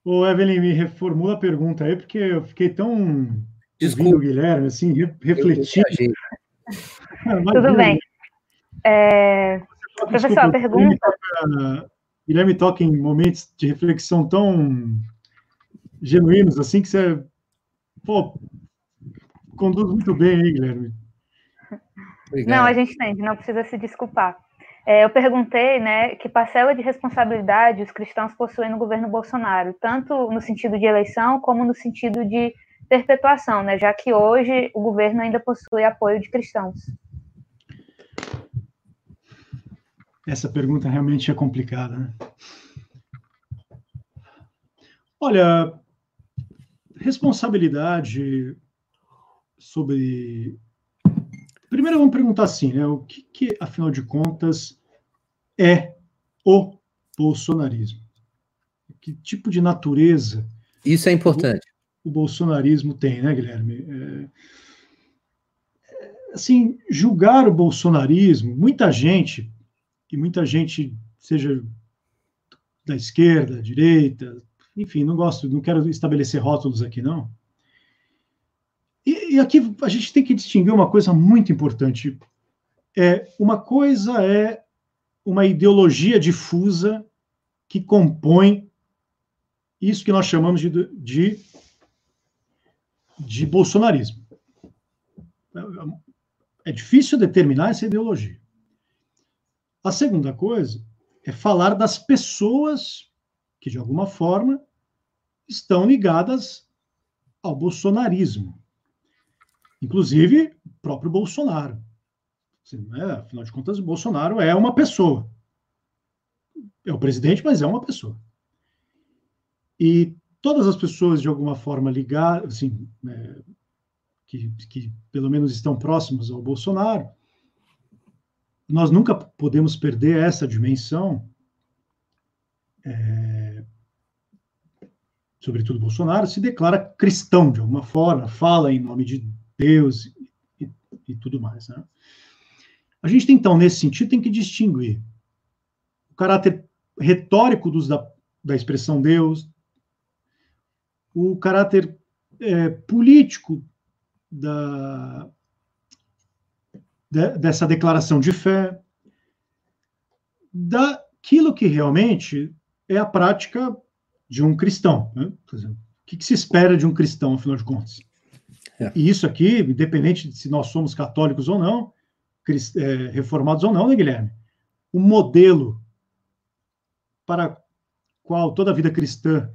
Ô, Evelyn, me reformula a pergunta aí, porque eu fiquei tão. Desculpa. Guilherme, assim, refletindo. Tudo bem. É... Professor, a pergunta. Guilherme toca em momentos de reflexão tão genuínos, assim, que você pô, conduz muito bem aí, Guilherme. Obrigado. Não, a gente entende, não precisa se desculpar. É, eu perguntei, né, que parcela de responsabilidade os cristãos possuem no governo Bolsonaro, tanto no sentido de eleição como no sentido de perpetuação, né, já que hoje o governo ainda possui apoio de cristãos. Essa pergunta realmente é complicada, né? Olha, responsabilidade sobre. Primeiro vamos perguntar assim, né? O que, que, afinal de contas, é o bolsonarismo? Que tipo de natureza? Isso é importante. O, o bolsonarismo tem, né, Guilherme? É, é, assim, julgar o bolsonarismo, muita gente, e muita gente, seja da esquerda, direita, enfim, não gosto, não quero estabelecer rótulos aqui, não. E, e, aqui a gente tem que distinguir uma coisa muito importante. É, uma coisa é uma ideologia difusa que compõe isso que nós chamamos de, de, de bolsonarismo. É difícil determinar essa ideologia. A segunda coisa é falar das pessoas que, de alguma forma, estão ligadas ao bolsonarismo. Inclusive, o próprio Bolsonaro. Assim, é, afinal de contas, o Bolsonaro é uma pessoa. É o presidente, mas é uma pessoa. E todas as pessoas, de alguma forma, ligadas, assim, é, que, que pelo menos estão próximas ao Bolsonaro, nós nunca podemos perder essa dimensão, é, sobretudo Bolsonaro, se declara cristão de alguma forma, fala em nome de Deus e, e tudo mais. Né? A gente, então, nesse sentido, tem que distinguir o caráter retórico dos, da, da expressão Deus, o caráter é, político da, de, dessa declaração de fé, daquilo que realmente é a prática de um cristão. Né? Exemplo, o que, que, se espera de um cristão, afinal de contas? É. E isso aqui, independente de se nós somos católicos ou não, é, reformados ou não, né, Guilherme? O modelo para qual toda a vida cristã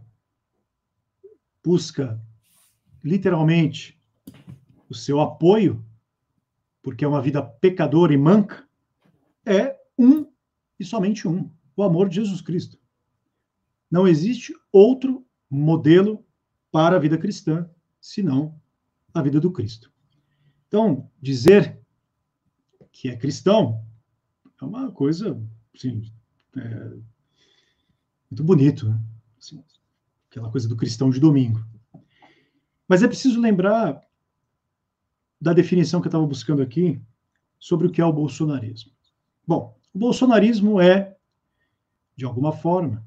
busca literalmente o seu apoio, porque é uma vida pecadora e manca, é um e somente um: o amor de Jesus Cristo. Não existe outro modelo para a vida cristã senão a vida do Cristo. Então, dizer que é cristão é uma coisa, assim, é, muito bonito, né? Assim, aquela coisa do cristão de domingo. Mas é preciso lembrar da definição que eu estava buscando aqui sobre o que é o bolsonarismo. Bom, o bolsonarismo é, de alguma forma,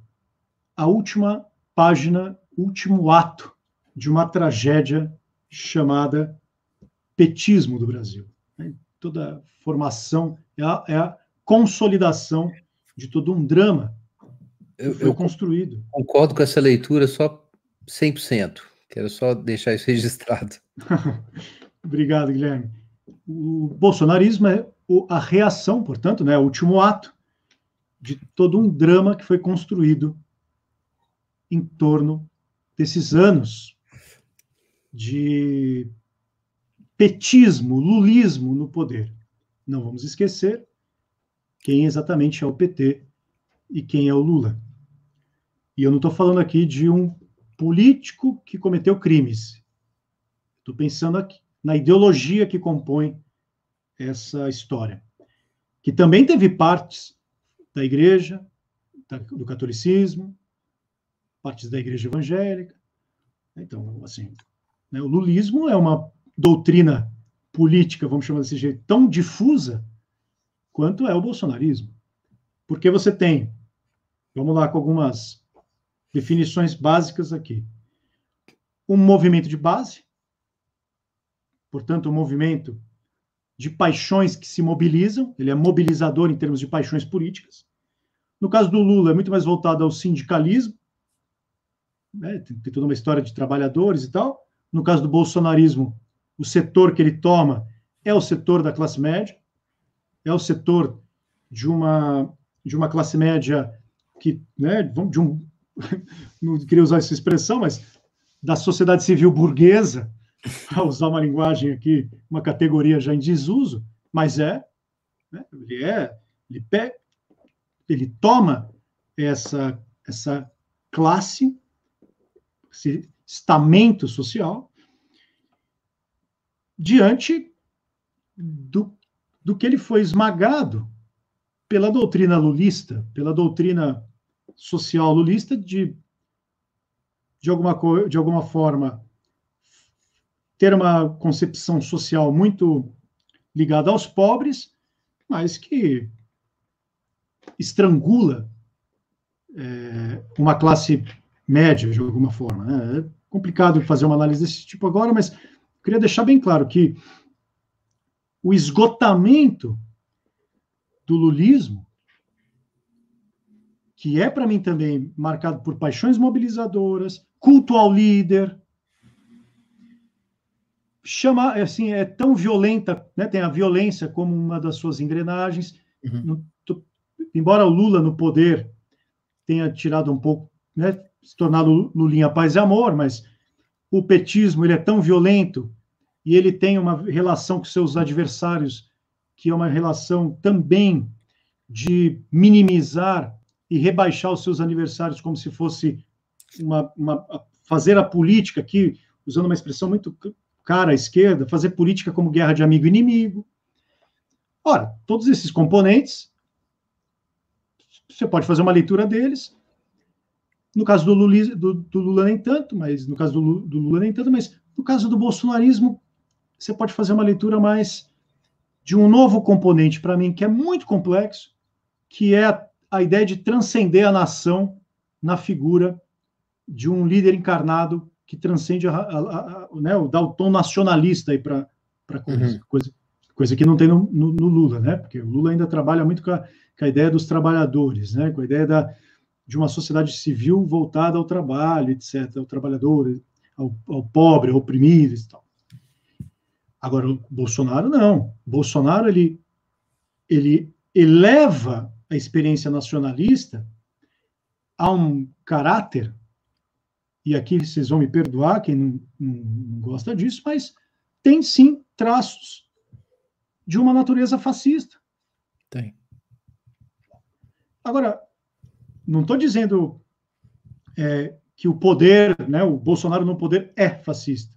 a última página, último ato de uma tragédia chamada petismo do Brasil. Né? Toda a formação é a, é a consolidação de todo um drama eu, foi eu construído. Concordo com essa leitura só 100%. Quero só deixar isso registrado. Obrigado, Guilherme. O bolsonarismo é a reação, portanto, né, o último ato de todo um drama que foi construído em torno desses anos de petismo, lulismo no poder. Não vamos esquecer quem exatamente é o PT e quem é o Lula. E eu não estou falando aqui de um político que cometeu crimes. Estou pensando aqui na ideologia que compõe essa história, que também teve partes da igreja, do catolicismo, partes da igreja evangélica. Então, assim, né, o lulismo é uma doutrina política, vamos chamar desse jeito, tão difusa quanto é o bolsonarismo. Porque você tem, vamos lá com algumas definições básicas aqui. Um movimento de base, portanto, um movimento de paixões que se mobilizam, ele é mobilizador em termos de paixões políticas. No caso do Lula, é muito mais voltado ao sindicalismo, né? tem, tem toda uma história de trabalhadores e tal. No caso do bolsonarismo, o setor que ele toma é o setor da classe média, é o setor de uma, de uma classe média que, né, de um não queria usar essa expressão, mas da sociedade civil burguesa, a usar uma linguagem aqui, uma categoria já em desuso, mas é, né, ele é, ele, pega, ele toma essa, essa classe, esse estamento social, diante do, do que ele foi esmagado pela doutrina lulista, pela doutrina social lulista de, de, alguma, de alguma forma, ter uma concepção social muito ligada aos pobres, mas que estrangula é, uma classe média, de alguma forma. Né? É complicado fazer uma análise desse tipo agora, mas queria deixar bem claro que o esgotamento do lulismo que é para mim também marcado por paixões mobilizadoras, culto ao líder. Chama, assim, é tão violenta, né? tem a violência como uma das suas engrenagens. Uhum. embora o Lula no poder tenha tirado um pouco, né, se tornado Lulinha paz e amor, mas o petismo ele é tão violento e ele tem uma relação com seus adversários que é uma relação também de minimizar e rebaixar os seus aniversários como se fosse uma, uma fazer a política aqui, usando uma expressão muito cara à esquerda, fazer política como guerra de amigo e inimigo. Ora, todos esses componentes, você pode fazer uma leitura deles. No caso do Lula, do, do Lula nem tanto, mas no caso do, do Lula nem tanto, mas no caso do bolsonarismo, você pode fazer uma leitura mais de um novo componente para mim que é muito complexo, que é a, ideia de transcender a nação na figura de um líder encarnado que transcende a, a, a, né, dá o tom nacionalista aí para a coisa, uhum. coisa, coisa que não tem no, no, no, Lula, né? Porque o Lula ainda trabalha muito com a, com ideia dos trabalhadores, né? Com a ideia da, de uma sociedade civil voltada ao trabalho, etc., ao trabalhador, ao, ao pobre, ao oprimido e tal. Agora, o Bolsonaro não. O Bolsonaro, ele, ele eleva a experiência nacionalista a um caráter, e aqui vocês vão me perdoar, quem não, não, não gosta disso, mas tem sim traços de uma natureza fascista. Tem. Agora, não estou dizendo é, que o poder, né, o Bolsonaro no poder é fascista,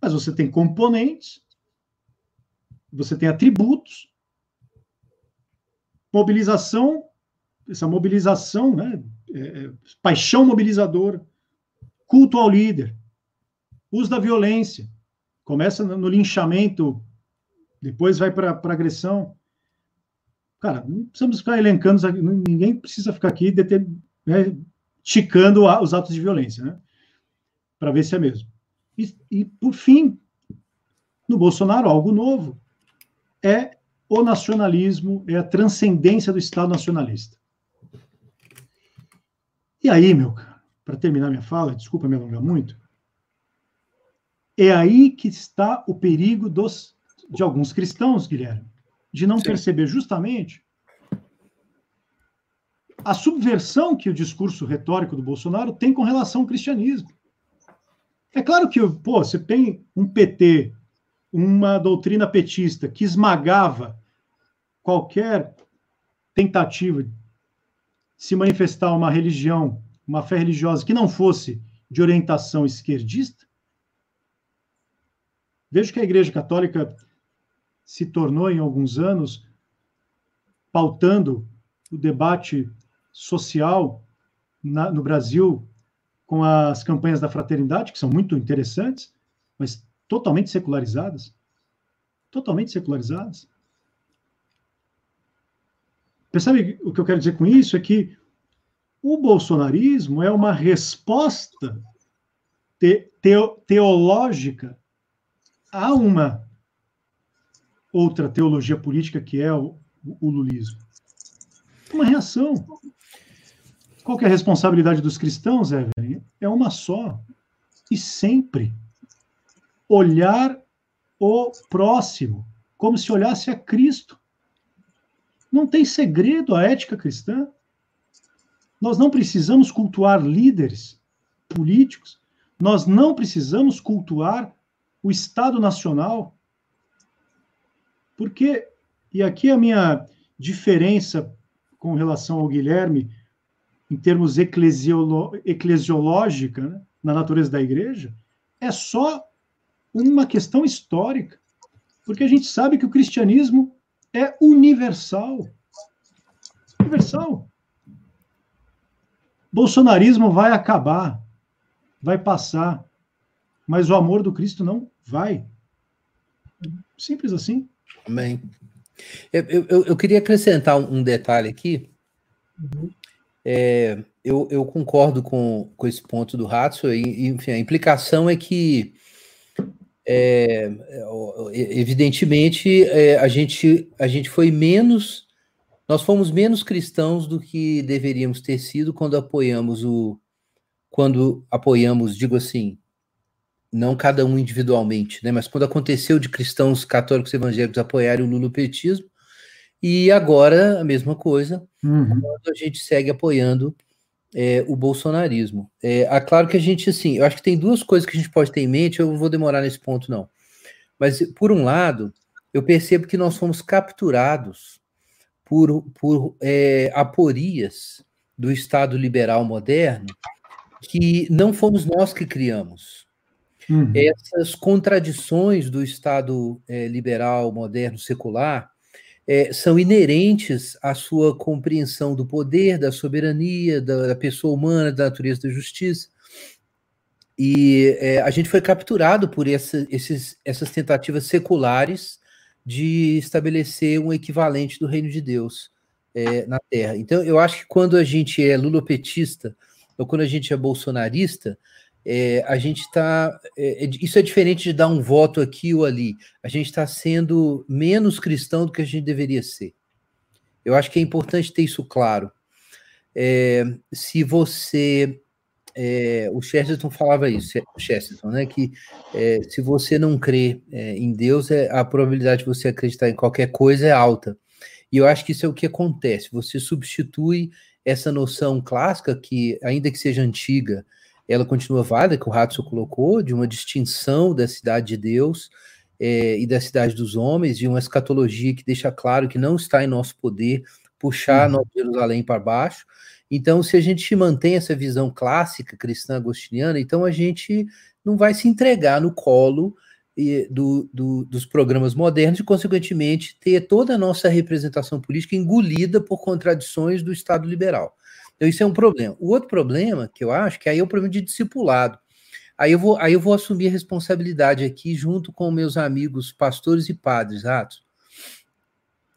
mas você tem componentes você tem atributos, mobilização, essa mobilização, né, é, é, paixão mobilizadora, culto ao líder, uso da violência, começa no, linchamento, depois vai para agressão. Cara, não precisamos ficar elencando, ninguém precisa ficar aqui deter, né, ticando os atos de violência, né, para ver se é mesmo. E, e, por fim, no Bolsonaro, algo novo é o nacionalismo, é a transcendência do Estado nacionalista. E aí, meu caro, para terminar minha fala, desculpa me alongar muito, é aí que está o perigo dos, de alguns cristãos, Guilherme, de não Sim. perceber justamente a subversão que o discurso retórico do Bolsonaro tem com relação ao cristianismo. É claro que, pô, você tem um PT uma doutrina petista que esmagava qualquer tentativa de se manifestar uma religião, uma fé religiosa que não fosse de orientação esquerdista. Vejo que a Igreja Católica se tornou, em alguns anos, pautando o debate social na, no Brasil com as campanhas da fraternidade, que são muito interessantes, mas totalmente secularizadas. Totalmente secularizadas. Percebe o que eu quero dizer com isso? É que o bolsonarismo é uma resposta te, teo, teológica a uma outra teologia política que é o, o lulismo. Uma reação. Qual é a responsabilidade dos cristãos, Evelyn? É uma só. E sempre olhar o próximo, como se olhasse a Cristo. Não tem segredo a ética cristã. Nós não precisamos cultuar líderes políticos, nós não precisamos cultuar o Estado Nacional. Porque, e aqui a minha diferença com relação ao Guilherme, em termos eclesiolo, eclesiológica, né, na natureza da igreja, é só uma questão histórica, porque a gente sabe que o cristianismo é universal. Universal. Bolsonarismo vai acabar, vai passar, mas o amor do Cristo não vai. Simples assim. Amém. Eu, eu, eu queria acrescentar um detalhe aqui. Uhum. É, eu, eu, concordo com, com esse ponto do Ratso, e, enfim, a implicação é que é, evidentemente, é, a, gente, a gente foi menos, nós fomos menos cristãos do que deveríamos ter sido quando apoiamos o, quando apoiamos, digo assim, não cada um individualmente, né, mas quando aconteceu de cristãos católicos evangélicos apoiarem o lulopetismo, e agora a mesma coisa, uhum. quando a gente segue apoiando é, o bolsonarismo. É, é, claro que a gente, assim, eu acho que tem duas coisas que a gente pode ter em mente, eu não vou demorar nesse ponto, não. Mas, por um lado, eu percebo que nós fomos capturados por, por é, aporias do Estado liberal moderno que não fomos nós que criamos. Uhum. Essas contradições do Estado é, liberal moderno secular é, são inerentes à sua compreensão do poder, da soberania, da, da pessoa humana, da natureza da justiça. E é, a gente foi capturado por essa, esses, essas tentativas seculares de estabelecer um equivalente do reino de Deus é, na Terra. Então, eu acho que quando a gente é lulopetista ou quando a gente é bolsonarista, é, a gente está. É, é, isso é diferente de dar um voto aqui ou ali. A gente está sendo menos cristão do que a gente deveria ser. Eu acho que é importante ter isso claro. É, se você é, o Chesterton falava isso, Chesterton, né, que é, se você não crê é, em Deus, é, a probabilidade de você acreditar em qualquer coisa é alta. E eu acho que isso é o que acontece. Você substitui essa noção clássica, que ainda que seja antiga, ela continua válida, que o Ratso colocou, de uma distinção da cidade de Deus é, e da cidade dos homens, de uma escatologia que deixa claro que não está em nosso poder puxar uhum. Nova Jerusalém para baixo, então, se a gente mantém essa visão clássica cristã agostiniana, então a gente não vai se entregar no colo do, do, dos programas modernos e, consequentemente, ter toda a nossa representação política engolida por contradições do Estado liberal. Então, isso é um problema. O outro problema, que eu acho, que aí é o problema de discipulado. Aí eu vou, aí eu vou assumir a responsabilidade aqui, junto com meus amigos pastores e padres, Atos.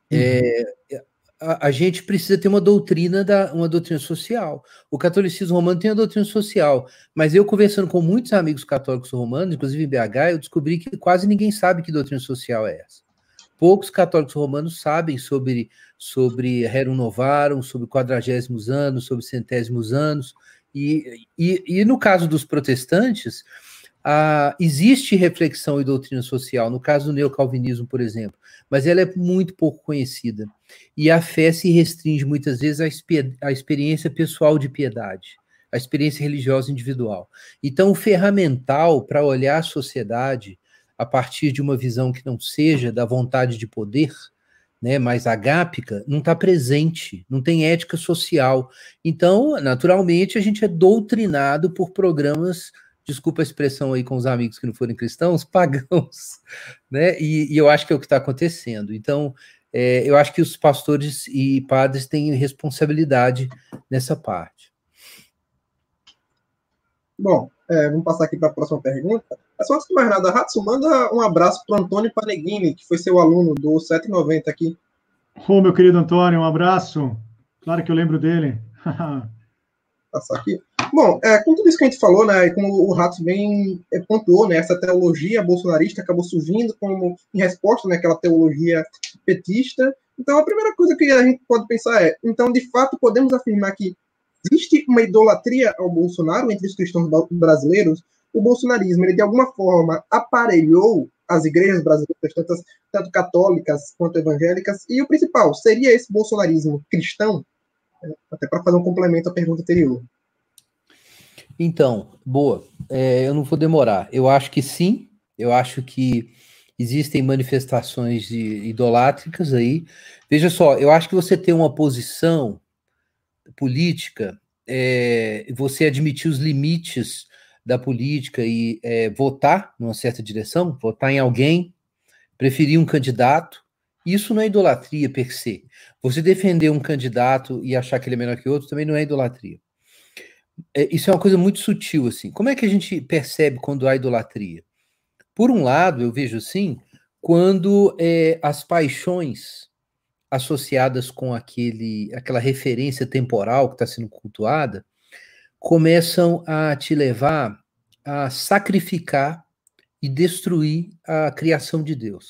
É, uhum a, a, gente precisa ter uma doutrina da uma doutrina social. O catolicismo romano tem a doutrina social, mas eu conversando com muitos amigos católicos romanos, inclusive em BH, eu descobri que quase ninguém sabe que doutrina social é essa. Poucos católicos romanos sabem sobre sobre Rerum Novarum, sobre quadragésimos anos, sobre centésimos anos, e, e, e no caso dos protestantes, ah, existe reflexão e doutrina social, no caso do neocalvinismo, por exemplo, mas ela é muito pouco conhecida. E a fé se restringe muitas vezes à, à experiência pessoal de piedade, à experiência religiosa individual. Então, o ferramental para olhar a sociedade a partir de uma visão que não seja da vontade de poder, né, mais agápica, não está presente, não tem ética social. Então, naturalmente, a gente é doutrinado por programas desculpa a expressão aí com os amigos que não forem cristãos, pagãos, né? E, e eu acho que é o que está acontecendo. Então, é, eu acho que os pastores e padres têm responsabilidade nessa parte. Bom, é, vamos passar aqui para a próxima pergunta. É só antes de mais nada, Ratsu, manda um abraço para Antônio Paneghini, que foi seu aluno do 790 aqui. Ô, oh, meu querido Antônio, um abraço. Claro que eu lembro dele. Passar aqui. Bom, é, com tudo isso que a gente falou, né, como o Rato bem é, pontuou, né, essa teologia bolsonarista acabou surgindo como em resposta né, teologia petista. Então, a primeira coisa que a gente pode pensar é, então, de fato, podemos afirmar que existe uma idolatria ao Bolsonaro entre os cristãos brasileiros? O bolsonarismo, ele de alguma forma aparelhou as igrejas brasileiras, tanto, tanto católicas quanto evangélicas, e o principal, seria esse bolsonarismo cristão? Até para fazer um complemento à pergunta anterior. Então, boa. É, eu não vou demorar. Eu acho que sim. Eu acho que existem manifestações idolátricas aí. Veja só, eu acho que você tem uma posição política, é, você admitir os limites da política e é, votar numa certa direção, votar em alguém, preferir um candidato, isso não é idolatria per se. Você defender um candidato e achar que ele é melhor que outro também não é idolatria é, isso é uma coisa muito sutil, assim. Como é que a gente percebe quando há idolatria? Por um lado, eu vejo assim, quando é, as paixões associadas com aquele, aquela referência temporal que está sendo cultuada começam a te levar a sacrificar e destruir a criação de Deus.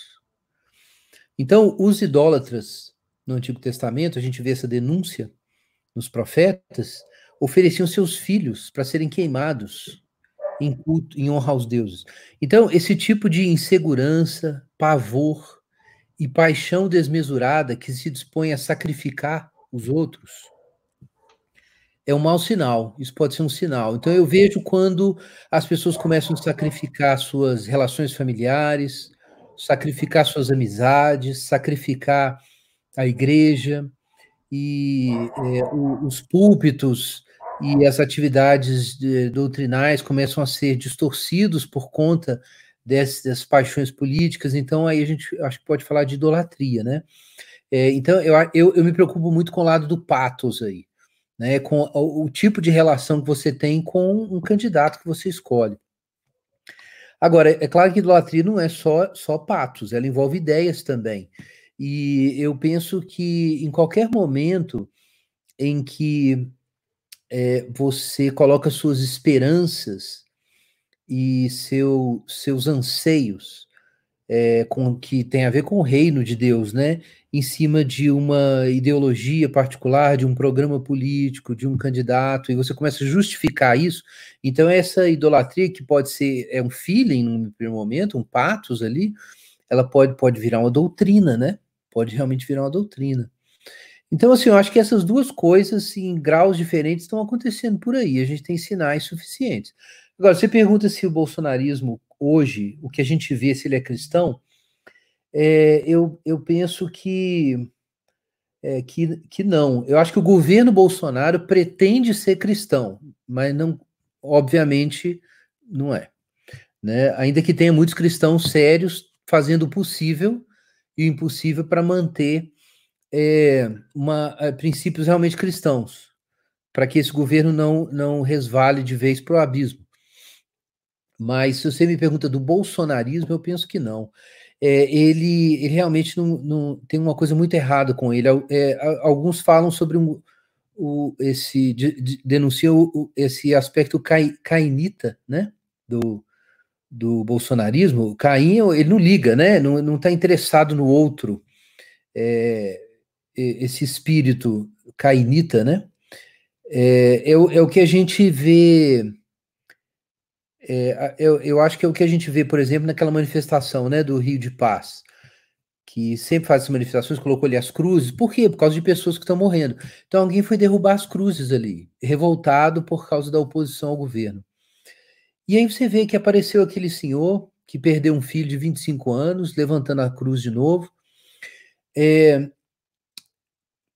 Então, os idólatras no Antigo Testamento, a gente vê essa denúncia nos profetas, ofereciam seus filhos para serem queimados em culto, em honra aos deuses. Então, esse tipo de insegurança, pavor e paixão desmesurada que se dispõe a sacrificar os outros é um mau sinal. Isso pode ser um sinal. Então, eu vejo quando as pessoas começam a sacrificar suas relações familiares, sacrificar suas amizades, sacrificar a igreja e é, o, os púlpitos e as atividades de, doutrinais começam a ser distorcidos por conta dessas paixões políticas. Então aí a gente acho que pode falar de idolatria, né? É, então eu, eu, eu me preocupo muito com o lado do patos aí né, com o, o, tipo de relação que você tem com um candidato que você escolhe. Agora, é claro que idolatria não é só, só patos, ela envolve ideias também. E eu penso que em qualquer momento em que é, você coloca suas esperanças e seu, seus anseios é, com que tem a ver com o reino de Deus, né? em cima de uma ideologia particular, de um programa político, de um candidato, e você começa a justificar isso. Então, essa idolatria, que pode ser é um feeling no primeiro momento, um patos ali, ela pode, pode virar uma doutrina, né? Pode realmente virar uma doutrina. Então, assim, eu acho que essas duas coisas, em graus diferentes, estão acontecendo por aí. A gente tem sinais suficientes. Agora, você pergunta se o bolsonarismo hoje, o que a gente vê, se ele é cristão, é, eu, eu penso que, é, que, que não. Eu acho que o governo Bolsonaro pretende ser cristão, mas não, obviamente, não é. Né? Ainda que tenha muitos cristãos sérios fazendo o possível e o impossível para manter é, uma, é, princípios realmente cristãos, para que esse governo não, não resvale de vez para o abismo. Mas se você me pergunta do bolsonarismo, eu penso que não é, ele, ele, realmente não, não, tem uma coisa muito errada com ele. É, alguns falam sobre um, o, esse de, de, denunciam esse aspecto cai, cainita, né, do, do bolsonarismo. Caim ele não liga, né, não está interessado no outro. É, esse espírito cainita, né, é, é, é o que a gente vê é, eu, eu acho que é o que a gente vê, por exemplo, naquela manifestação né, do Rio de Paz, que sempre faz essas manifestações, colocou ali as cruzes. Por quê? Por causa de pessoas que estão morrendo. Então alguém foi derrubar as cruzes ali, revoltado por causa da oposição ao governo. E aí você vê que apareceu aquele senhor que perdeu um filho de 25 anos, levantando a cruz de novo. É,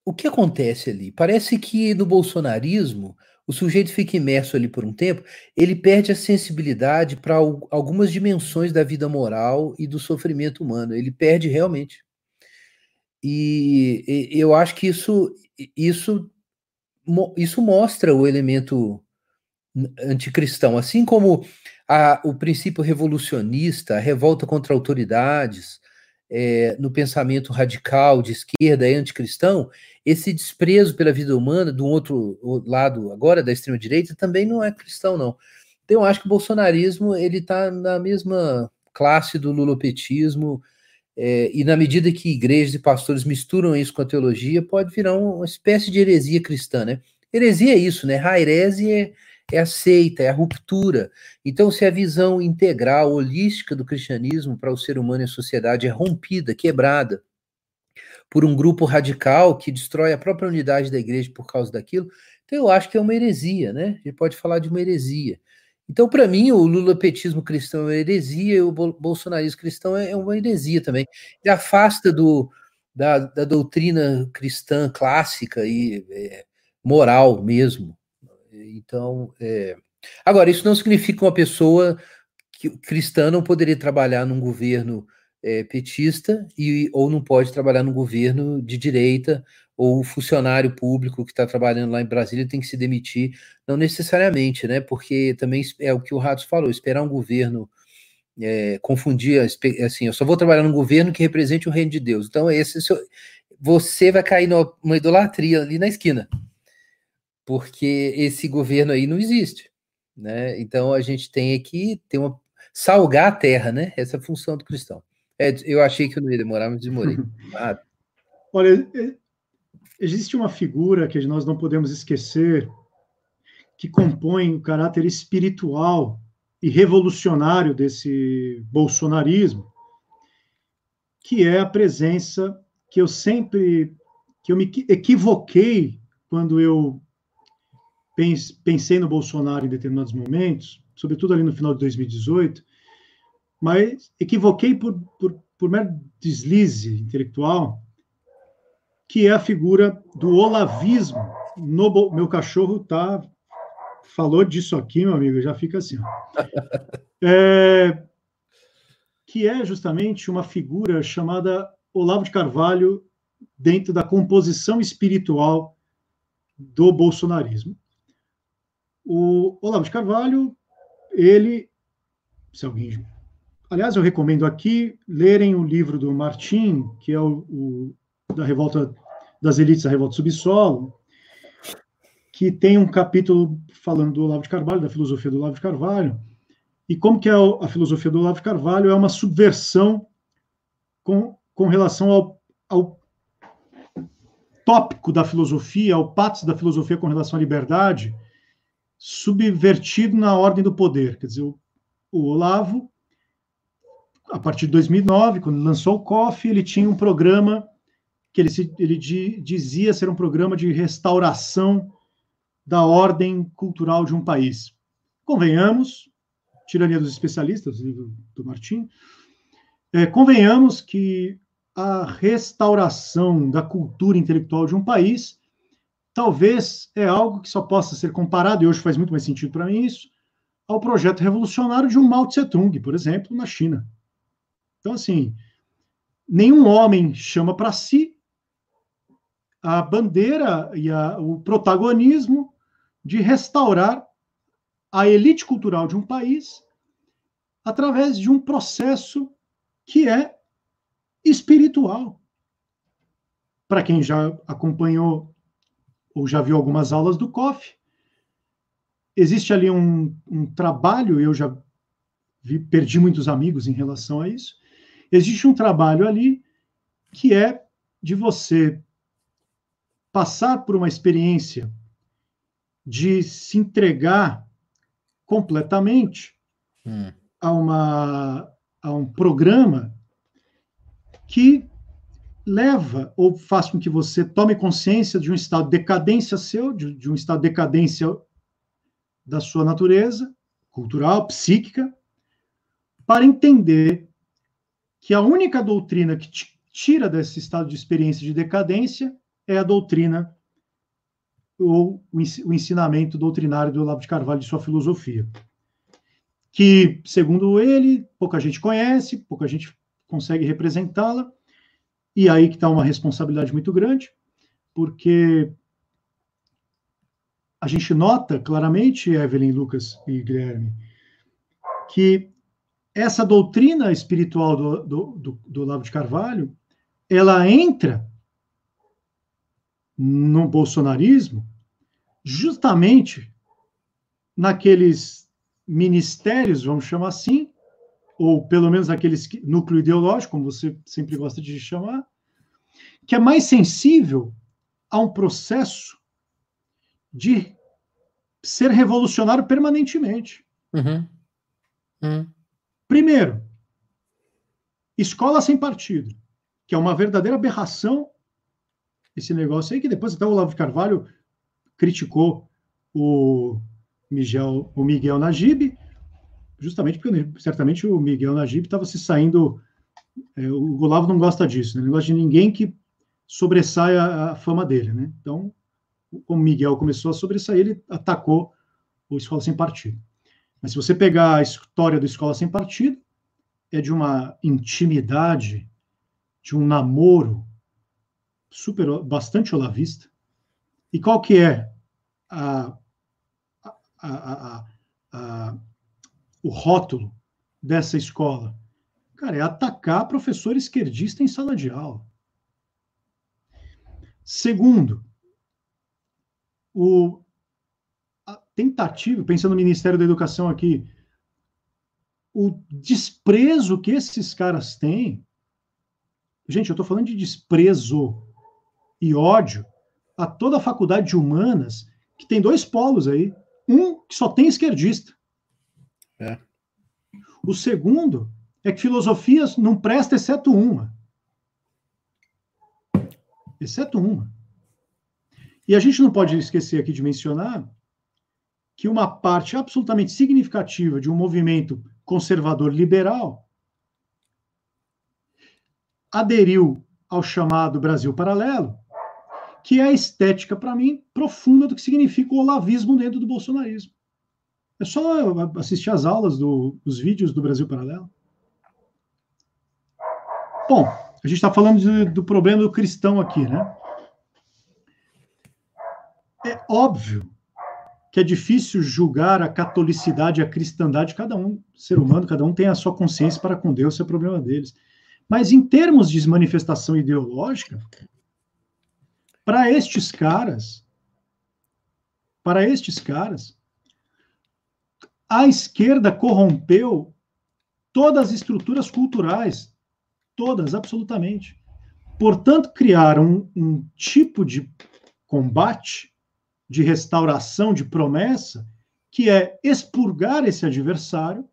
o que acontece ali? Parece que no bolsonarismo o sujeito fica imerso ali por um tempo, ele perde a sensibilidade para algumas dimensões da vida moral e do sofrimento humano. Ele perde realmente. E, eu acho que isso, isso, isso mostra o elemento anticristão, assim como a, o princípio revolucionista, a revolta contra autoridades, é, no pensamento radical de esquerda e anticristão, esse desprezo pela vida humana, do outro lado agora, da extrema-direita, também não é cristão, não. Então, eu acho que o bolsonarismo ele está na mesma classe do lulopetismo, é, e na medida que igrejas e pastores misturam isso com a teologia, pode virar uma espécie de heresia cristã, né? Heresia é isso, né? Hairese é é aceita, é a ruptura. Então, se a visão integral, holística do cristianismo para o ser humano e a sociedade é rompida, quebrada, por um grupo radical que destrói a própria unidade da igreja por causa daquilo, então eu acho que é uma heresia, né? A gente pode falar de uma heresia. Então, para mim, o lulapetismo cristão é uma heresia e o bolsonarismo cristão é, é uma heresia também. Ele afasta do, da, da doutrina cristã clássica e é, moral mesmo. Então, é... agora, isso não significa que uma pessoa cristã não poderia trabalhar num governo é, petista e, ou não pode trabalhar num governo de direita ou funcionário público que está trabalhando lá em Brasília tem que se demitir, não necessariamente, né? Porque também é o que o Ratos falou, esperar um governo é, confundir, assim, eu só vou trabalhar num governo que represente o reino de Deus. Então, esse, você vai cair numa idolatria ali na esquina, porque esse governo aí não existe, né? Então a gente tem que ter uma salgar a terra, né? Essa é a função do cristão. É, eu achei que eu não ia demorar, mas demorei. Ah. Olha, existe uma figura que nós não podemos esquecer que compõe o caráter espiritual e revolucionário desse bolsonarismo, que é a presença que eu sempre que eu me equivoquei quando eu pensei no Bolsonaro em determinados momentos, sobretudo ali no final de 2018, mas equivoquei por, por, por mero deslize intelectual, que é a figura do olavismo. No, meu cachorro tá falou disso aqui, meu amigo, já fica assim. É, que é justamente uma figura chamada Olavo de Carvalho dentro da composição espiritual do bolsonarismo. O Olavo de Carvalho, ele, se alguém Aliás, eu recomendo aqui lerem o livro do Martim, que é o, o da revolta das elites, da revolta subsolo, que tem um capítulo falando do Olavo de Carvalho, da filosofia do Olavo de Carvalho, e como que é a filosofia do Olavo de Carvalho é uma subversão com, com relação ao, ao tópico da filosofia, ao patos da filosofia com relação à liberdade, subvertido na ordem do poder. Quer dizer, o, Olavo a partir de 2009, quando lançou o COF, ele tinha um programa que ele, se, ele dizia ser um programa de restauração da ordem cultural de um país. Convenhamos, Tirania dos Especialistas, livro do Martim, é, convenhamos que a restauração da cultura intelectual de um país talvez é algo que só possa ser comparado, e hoje faz muito mais sentido para mim isso, ao projeto revolucionário de um Mao Tse-tung, por exemplo, na China. Então, assim, nenhum homem chama para si a bandeira e a, o protagonismo de restaurar a elite cultural de um país através de um processo que é espiritual. Para quem já acompanhou ou já viu algumas aulas do COF, existe ali um, um trabalho, eu já vi, perdi muitos amigos em relação a isso, Existe um trabalho ali que é de você passar por uma experiência de se entregar completamente hum. a, uma, a um programa que leva ou faz com que você tome consciência de um estado de decadência seu, de, de um estado de decadência da sua natureza cultural, psíquica, para entender que a única doutrina que te tira desse estado de experiência de decadência é a doutrina ou o ensinamento doutrinário do Olavo de Carvalho de sua filosofia. Que, segundo ele, pouca gente conhece, pouca gente consegue representá-la, e aí que está uma responsabilidade muito grande, porque a gente nota claramente, Evelyn, Lucas e Guilherme, que essa doutrina espiritual do, do, do, do de Carvalho, ela entra no bolsonarismo justamente naqueles ministérios, vamos chamar assim, ou pelo menos aqueles núcleo ideológico, como você sempre gosta de chamar, que é mais sensível a um processo de ser revolucionário permanentemente. Uhum. Uhum. Primeiro, escola sem partido, que é uma verdadeira aberração esse negócio aí, que depois até o Olavo Carvalho criticou o Miguel, o Miguel Najib, justamente porque certamente o Miguel Najib estava se saindo. É, o Olavo não gosta disso, né? não gosta de ninguém que sobressaia a fama dele. Né? Então, como Miguel começou a sobressair, ele atacou o Escola Sem Partido. Mas se você pegar a história do Escola Sem Partido, é de uma intimidade, de um namoro super, bastante olavista. E qual que é a, a, a, o rótulo dessa escola? Cara, é atacar professor esquerdista em sala de aula. Segundo, o, tentativa, pensando no Ministério da Educação aqui, o desprezo que esses caras têm. Gente, eu estou falando de desprezo e ódio a toda a faculdade de humanas, que tem dois polos aí. Um que só tem esquerdista. É. O segundo é que filosofias não presta exceto uma. Exceto uma. E a gente não pode esquecer aqui de mencionar que uma parte absolutamente significativa de um movimento conservador liberal aderiu ao chamado Brasil Paralelo, que é a estética, para mim, profunda do que significa o olavismo dentro do bolsonarismo. É só assistir às aulas, do, dos vídeos do Brasil Paralelo. Bom, a gente está falando de, do problema do cristão aqui, né? É óbvio que é difícil julgar a catolicidade e a cristandade, cada um, ser humano, cada um tem a sua consciência para com Deus, é problema deles. Mas em termos de manifestação ideológica, para estes caras, para estes caras, a esquerda corrompeu todas as estruturas culturais, todas, absolutamente. Portanto, criaram um, um tipo de combate, de restauração, de promessa, que é expurgar esse adversário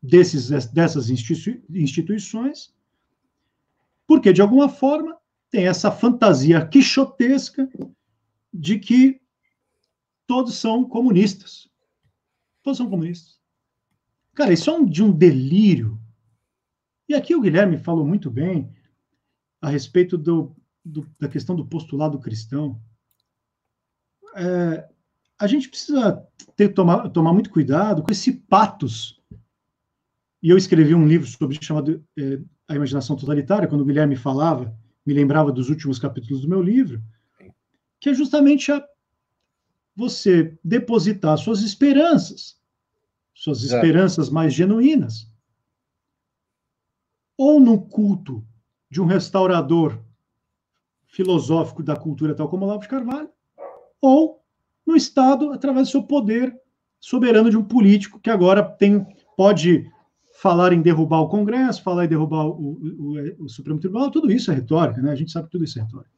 desses, dessas instituições, porque, de alguma forma, tem essa fantasia quixotesca de que todos são comunistas. Todos são comunistas. Cara, isso é um, de um delírio. E aqui o Guilherme falou muito bem a respeito do, do, da questão do postulado cristão. É, a gente precisa ter, tomar, tomar muito cuidado com esse patos. E eu escrevi um livro sobre chamado é, A Imaginação Totalitária, quando o Guilherme falava me lembrava dos últimos capítulos do meu livro, que é justamente a você depositar suas esperanças, suas Exato. esperanças mais genuínas, ou no culto de um restaurador filosófico da cultura tal como Olavo de Carvalho, ou no Estado através do seu poder soberano de um político que agora tem pode falar em derrubar o Congresso, falar em derrubar o, o, o, Supremo Tribunal, tudo isso é retórica, né? A gente sabe que tudo isso é retórica.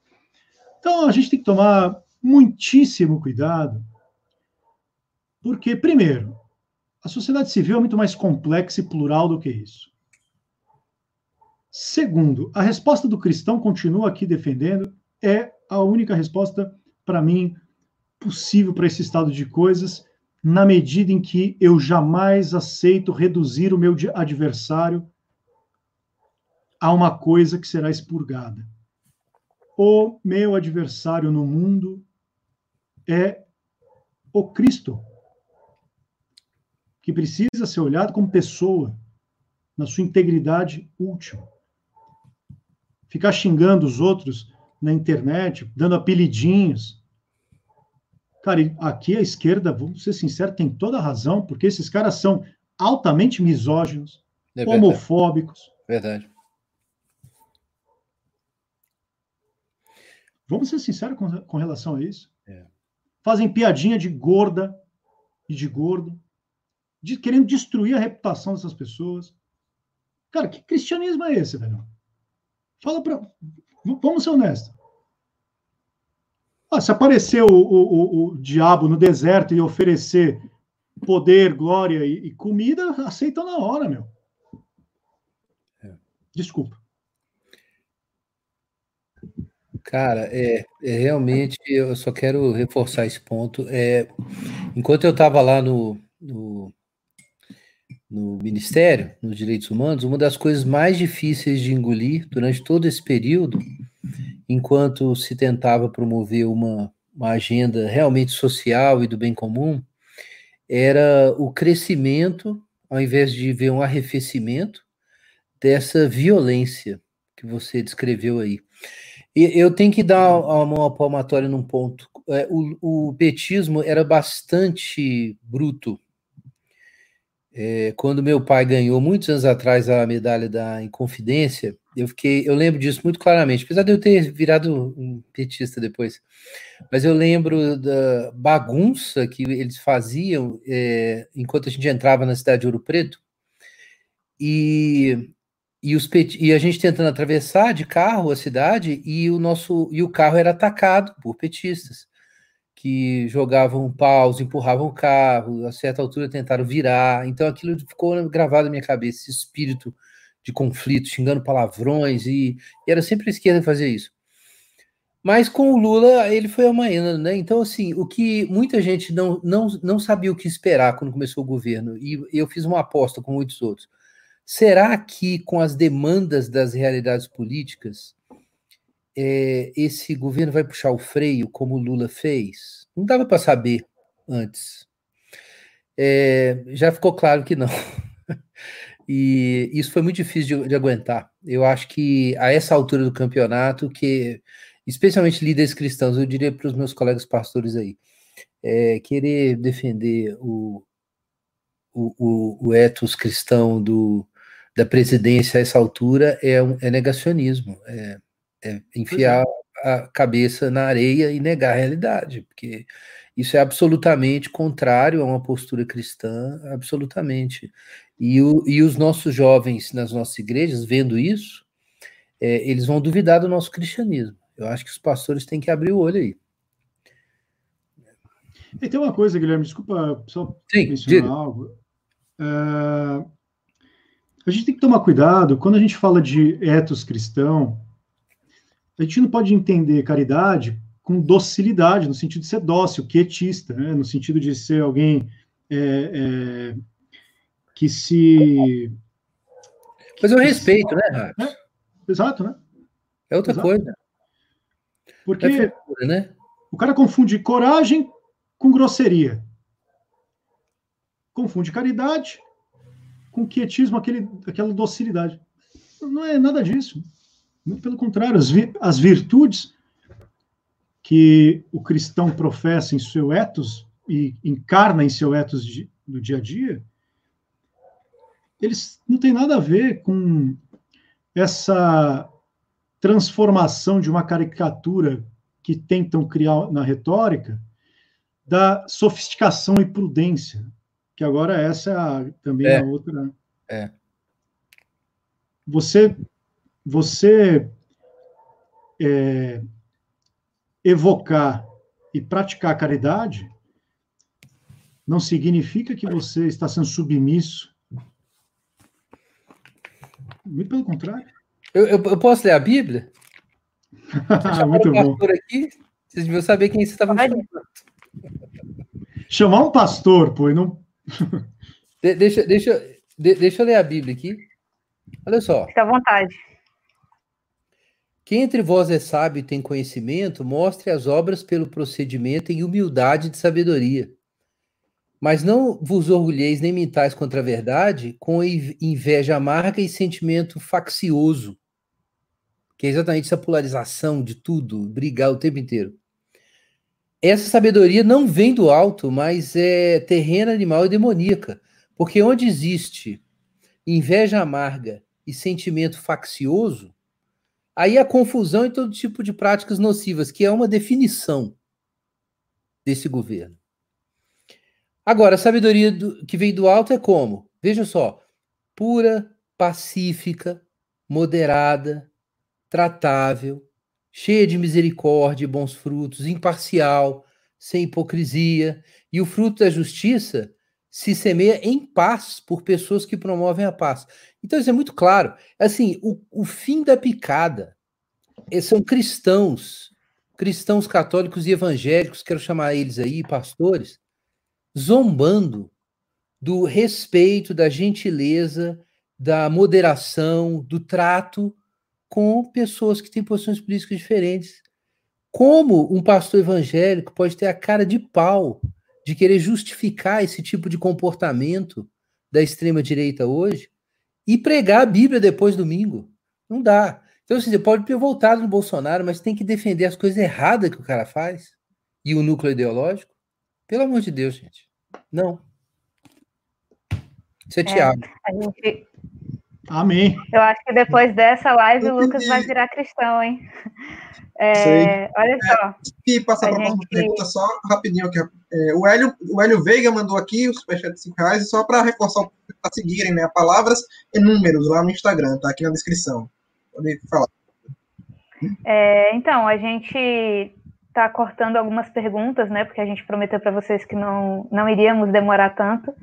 Então, a gente tem que tomar muitíssimo cuidado, porque, primeiro, a sociedade civil é muito mais complexa e plural do que isso. Segundo, a resposta do cristão continua aqui defendendo, é a única resposta, para mim, possível para esse estado de coisas, na medida em que eu jamais aceito reduzir o meu adversário a uma coisa que será expurgada. O meu adversário no mundo é o Cristo, que precisa ser olhado como pessoa, na sua integridade última. Ficar xingando os outros na internet, dando apelidinhos, Cara, aqui a esquerda, vamos ser sinceros, tem toda a razão, porque esses caras são altamente misóginos, é verdade. homofóbicos. Verdade. Vamos ser sinceros com, com relação a isso. É. Fazem piadinha de gorda e de gordo, de, querendo destruir a reputação dessas pessoas. Cara, que cristianismo é esse, velho? Fala para. Vamos ser honestos. Ah, se aparecer o, o, o, diabo no deserto e oferecer poder, glória e, e comida, aceita na hora, meu. É. Desculpa. Cara, é, é, realmente eu só quero reforçar esse ponto. É, enquanto eu estava lá no, no, no Ministério, nos Direitos Humanos, uma das coisas mais difíceis de engolir durante todo esse período enquanto se tentava promover uma, uma agenda realmente social e do bem comum, era o crescimento, ao invés de ver um arrefecimento, dessa violência que você descreveu aí. E eu tenho que dar uma palmatória num ponto. É, o, o petismo era bastante bruto. É, quando meu pai ganhou, muitos anos atrás, a medalha da Inconfidência, eu fiquei, eu lembro disso muito claramente, apesar de eu ter virado um petista depois. Mas eu lembro da bagunça que eles faziam é, enquanto a gente entrava na cidade de Ouro Preto. E, e, os e a gente tentando atravessar de carro a cidade e o nosso e o carro era atacado por petistas que jogavam paus, empurravam o carro, a certa altura tentaram virar. Então aquilo ficou gravado na minha cabeça, esse espírito de conflito, xingando palavrões, e, e era sempre a esquerda fazer isso. Mas com o Lula, ele foi amanhã, né? Então, assim, o que muita gente não, não, não sabia o que esperar quando começou o governo, e eu fiz uma aposta com muitos outros. será que com as demandas das realidades políticas é, esse governo vai puxar o freio como o Lula fez? Não dava para saber antes. É, já ficou claro que não. E isso foi muito difícil de, de, aguentar. Eu acho que a essa altura do campeonato, que especialmente líderes cristãos, eu diria para os meus colegas pastores aí, é, querer defender o, o, o, o ethos cristão do, da presidência a essa altura é, um, é negacionismo, é, é enfiar é. a cabeça na areia e negar a realidade, porque isso é absolutamente contrário a uma postura cristã, absolutamente. E, o, e os nossos jovens nas nossas igrejas, vendo isso, é, eles vão duvidar do nosso cristianismo. Eu acho que os pastores têm que abrir o olho aí. E tem uma coisa, Guilherme, desculpa só Sim, mencionar diga. algo. É, a gente tem que tomar cuidado quando a gente fala de etos cristão. A gente não pode entender caridade com docilidade, no sentido de ser dócil, quietista, né? no sentido de ser alguém é, é, que se. Mas eu respeito, né, Rafa? É, exato, né? É outra exato. coisa. Porque é né? o cara confunde coragem com grosseria. Confunde caridade com quietismo, aquele, aquela docilidade. Não é nada disso. Muito pelo contrário, as, vi, as virtudes que o cristão professa em seu ethos e encarna em seu ethos de, do dia a dia, eles não têm nada a ver com essa transformação de uma caricatura que tentam criar na retórica da sofisticação e prudência, que agora essa é a, também é. a outra. É. Você, você é, evocar e praticar caridade não significa que você está sendo submisso. Muito pelo contrário. Eu, eu, eu posso ler a Bíblia? Muito bom. Aqui, vocês deviam saber quem você estava chamando. Chamar um pastor, pô, e não. De, deixa, deixa, de, deixa eu ler a Bíblia aqui. Olha só. Fica à vontade. Quem entre vós é sábio e tem conhecimento, mostre as obras pelo procedimento em humildade de sabedoria. Mas não vos orgulheis nem mentais contra a verdade, com inveja amarga e sentimento faccioso, que é exatamente essa polarização de tudo, brigar o tempo inteiro. Essa sabedoria não vem do alto, mas é terrena, animal e demoníaca, porque onde existe inveja amarga e sentimento faccioso, aí a confusão e todo tipo de práticas nocivas, que é uma definição desse governo. Agora, a sabedoria do, que vem do alto é como? Veja só: pura, pacífica, moderada, tratável, cheia de misericórdia e bons frutos, imparcial, sem hipocrisia, e o fruto da justiça se semeia em paz por pessoas que promovem a paz. Então isso é muito claro. Assim, o, o fim da picada são cristãos, cristãos católicos e evangélicos, quero chamar eles aí, pastores, zombando do respeito, da gentileza, da moderação, do trato com pessoas que têm posições políticas diferentes. Como um pastor evangélico pode ter a cara de pau de querer justificar esse tipo de comportamento da extrema direita hoje e pregar a Bíblia depois do domingo? Não dá. Então, assim, você pode ter voltado no Bolsonaro, mas tem que defender as coisas erradas que o cara faz e o núcleo ideológico. Pelo amor de Deus, gente. Não. Isso é, é Tiago. A gente... Amém. Eu acho que depois dessa live o Lucas vai virar cristão, hein? É, olha só. E passar para a próxima pergunta só rapidinho aqui. É, o, Hélio, o Hélio Veiga mandou aqui o superchat de 5 reais, só para reforçar, para seguirem, né? Palavras e números lá no Instagram, tá aqui na descrição. Pode falar. É, então, a gente está cortando algumas perguntas, né? Porque a gente prometeu para vocês que não, não iríamos demorar tanto.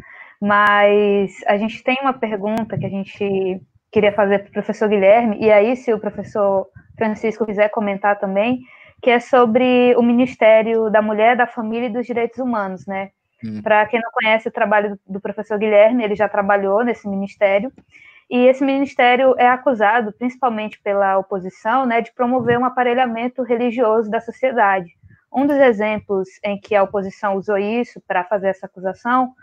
Mas a gente tem uma pergunta que a gente queria fazer para o professor Guilherme, e aí, se o professor Francisco quiser comentar também, que é sobre o Ministério da Mulher, da Família e dos Direitos Humanos, né? Hum. Para quem não conhece o trabalho do professor Guilherme, ele já trabalhou nesse ministério, e esse ministério é acusado, principalmente pela oposição, né, de promover um aparelhamento religioso da sociedade. Um dos exemplos em que a oposição usou isso para fazer essa acusação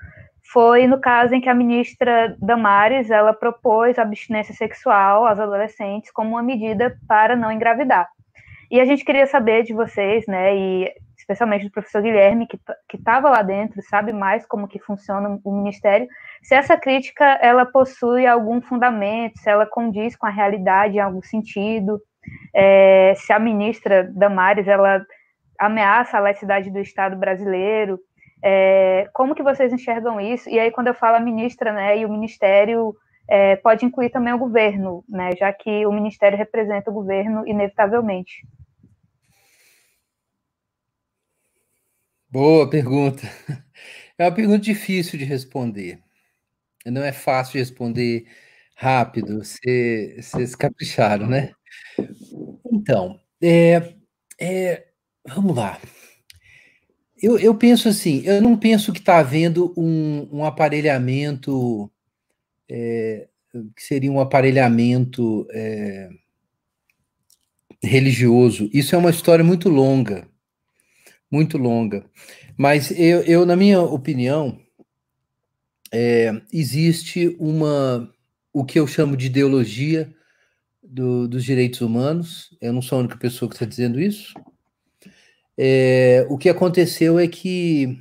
foi no caso em que a ministra Damares ela propôs abstinência sexual aos adolescentes como uma medida para não engravidar. E a gente queria saber de vocês, né, e especialmente do professor Guilherme, que estava lá dentro, sabe mais como que funciona o ministério, se essa crítica ela possui algum fundamento, se ela condiz com a realidade em algum sentido, é, se a ministra Damares ela ameaça a laicidade do Estado brasileiro, é, como que vocês enxergam isso? E aí, quando eu falo a ministra, né, e o ministério é, pode incluir também o governo, né, já que o ministério representa o governo inevitavelmente. Boa pergunta. É uma pergunta difícil de responder. Não é fácil de responder rápido. Vocês capricharam, né? Então, é, é, vamos lá. Eu, eu penso assim, eu não penso que está havendo um, um aparelhamento é, que seria um aparelhamento é, religioso. Isso é uma história muito longa, muito longa. Mas eu, eu na minha opinião, é, existe uma o que eu chamo de ideologia do, dos direitos humanos. Eu não sou a única pessoa que está dizendo isso. É, o que aconteceu é que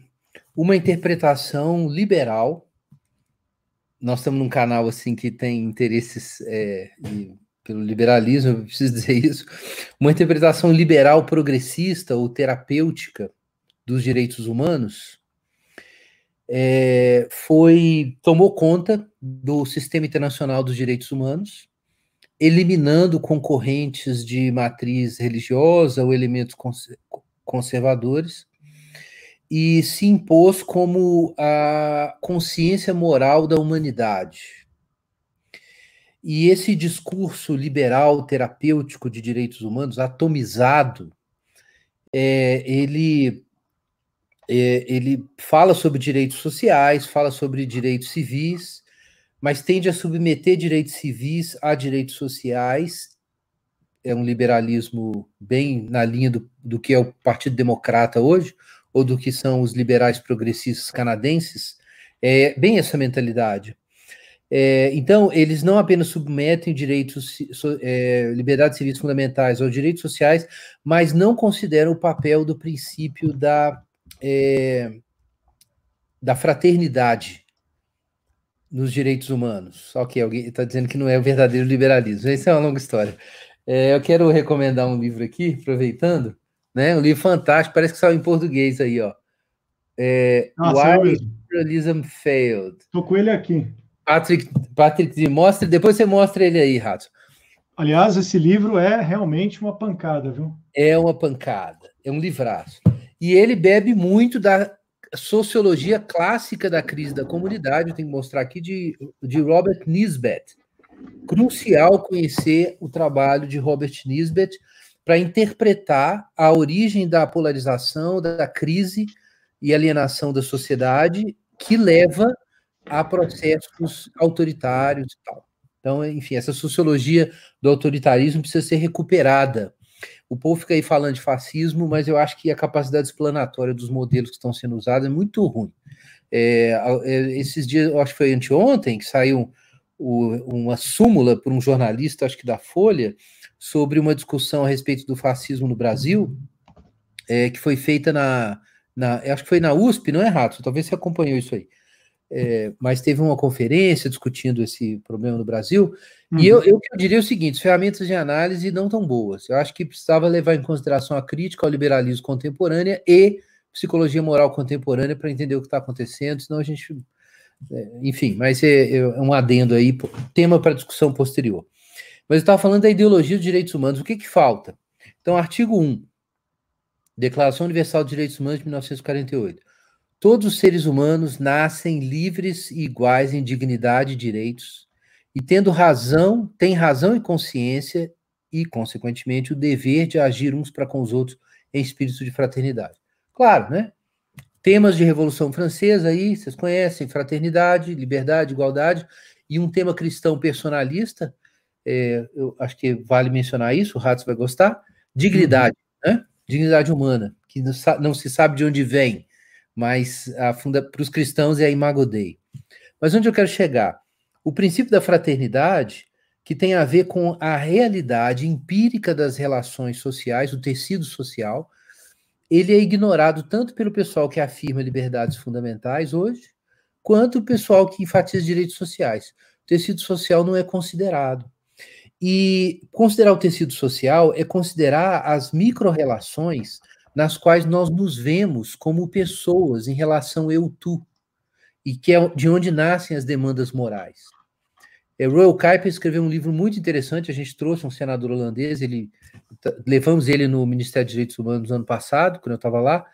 uma interpretação liberal, nós estamos num canal assim que tem interesses é, pelo liberalismo, eu preciso dizer isso, uma interpretação liberal progressista ou terapêutica dos direitos humanos é, foi tomou conta do sistema internacional dos direitos humanos, eliminando concorrentes de matriz religiosa ou elementos conservadores e se impôs como a consciência moral da humanidade. E esse discurso liberal terapêutico de direitos humanos atomizado, é, ele é, ele fala sobre direitos sociais, fala sobre direitos civis, mas tende a submeter direitos civis a direitos sociais é um liberalismo bem na linha do, do que é o Partido Democrata hoje, ou do que são os liberais progressistas canadenses, é bem essa mentalidade. É, então, eles não apenas submetem direitos, é, liberdades civis fundamentais aos direitos sociais, mas não consideram o papel do princípio da, é, da fraternidade nos direitos humanos. Ok, alguém está dizendo que não é o verdadeiro liberalismo. Isso é uma longa história. É, eu quero recomendar um livro aqui, aproveitando, né? Um livro fantástico, parece que saiu em português aí, ó. É, Nossa, Why Liberalism Failed. Tô com ele aqui. Patrick, Patrick, mostra, depois você mostra ele aí, Rato. Aliás, esse livro é realmente uma pancada, viu? É uma pancada, é um livraço. E ele bebe muito da sociologia clássica da crise da comunidade, eu tenho que mostrar aqui, de, de Robert Nisbet crucial conhecer o trabalho de Robert Nisbet para interpretar a origem da polarização, da crise e alienação da sociedade que leva a processos autoritários e tal. Então, enfim, essa sociologia do autoritarismo precisa ser recuperada. O povo fica aí falando de fascismo, mas eu acho que a capacidade explanatória dos modelos que estão sendo usados é muito ruim. É, é esses dias, eu acho que foi anteontem, que saiu o, uma súmula por um jornalista, acho que da Folha, sobre uma discussão a respeito do fascismo no Brasil, é, que foi feita na, na. Acho que foi na USP, não é, Rato? Talvez você acompanhou isso aí. É, mas teve uma conferência discutindo esse problema no Brasil, uhum. e eu, eu, eu, diria o seguinte: ferramentas de análise não tão boas. Eu acho que precisava levar em consideração a crítica ao liberalismo contemporânea e psicologia moral contemporânea para entender o que está acontecendo, senão a gente enfim, mas é, é, um adendo aí, tema para discussão posterior. Mas eu estava falando da ideologia dos direitos humanos. O que, que falta? Então, artigo 1, Declaração Universal de Direitos Humanos de 1948. Todos os seres humanos nascem livres e iguais em dignidade e direitos, e tendo razão, têm razão e consciência, e, consequentemente, o dever de agir uns para com os outros em espírito de fraternidade. Claro, né? Temas de Revolução Francesa aí, vocês conhecem, fraternidade, liberdade, igualdade, e um tema cristão personalista, é, eu acho que vale mencionar isso, o Ratos vai gostar, dignidade, uhum. né? dignidade humana, que não, não, se sabe de onde vem, mas para os cristãos é a Imago Dei. Mas onde eu quero chegar? O princípio da fraternidade, que tem a ver com a realidade empírica das relações sociais, o tecido social, ele é ignorado tanto pelo pessoal que afirma liberdades fundamentais hoje, quanto o pessoal que enfatiza direitos sociais. O tecido social não é considerado. E considerar o tecido social é considerar as micro-relações nas quais nós nos vemos como pessoas em relação eu-tu, e que é de onde nascem as demandas morais. É, Royal Kuiper escreveu um livro muito interessante, a gente trouxe um senador holandês, ele levamos ele no Ministério de Direitos Humanos no ano passado, quando eu estava lá,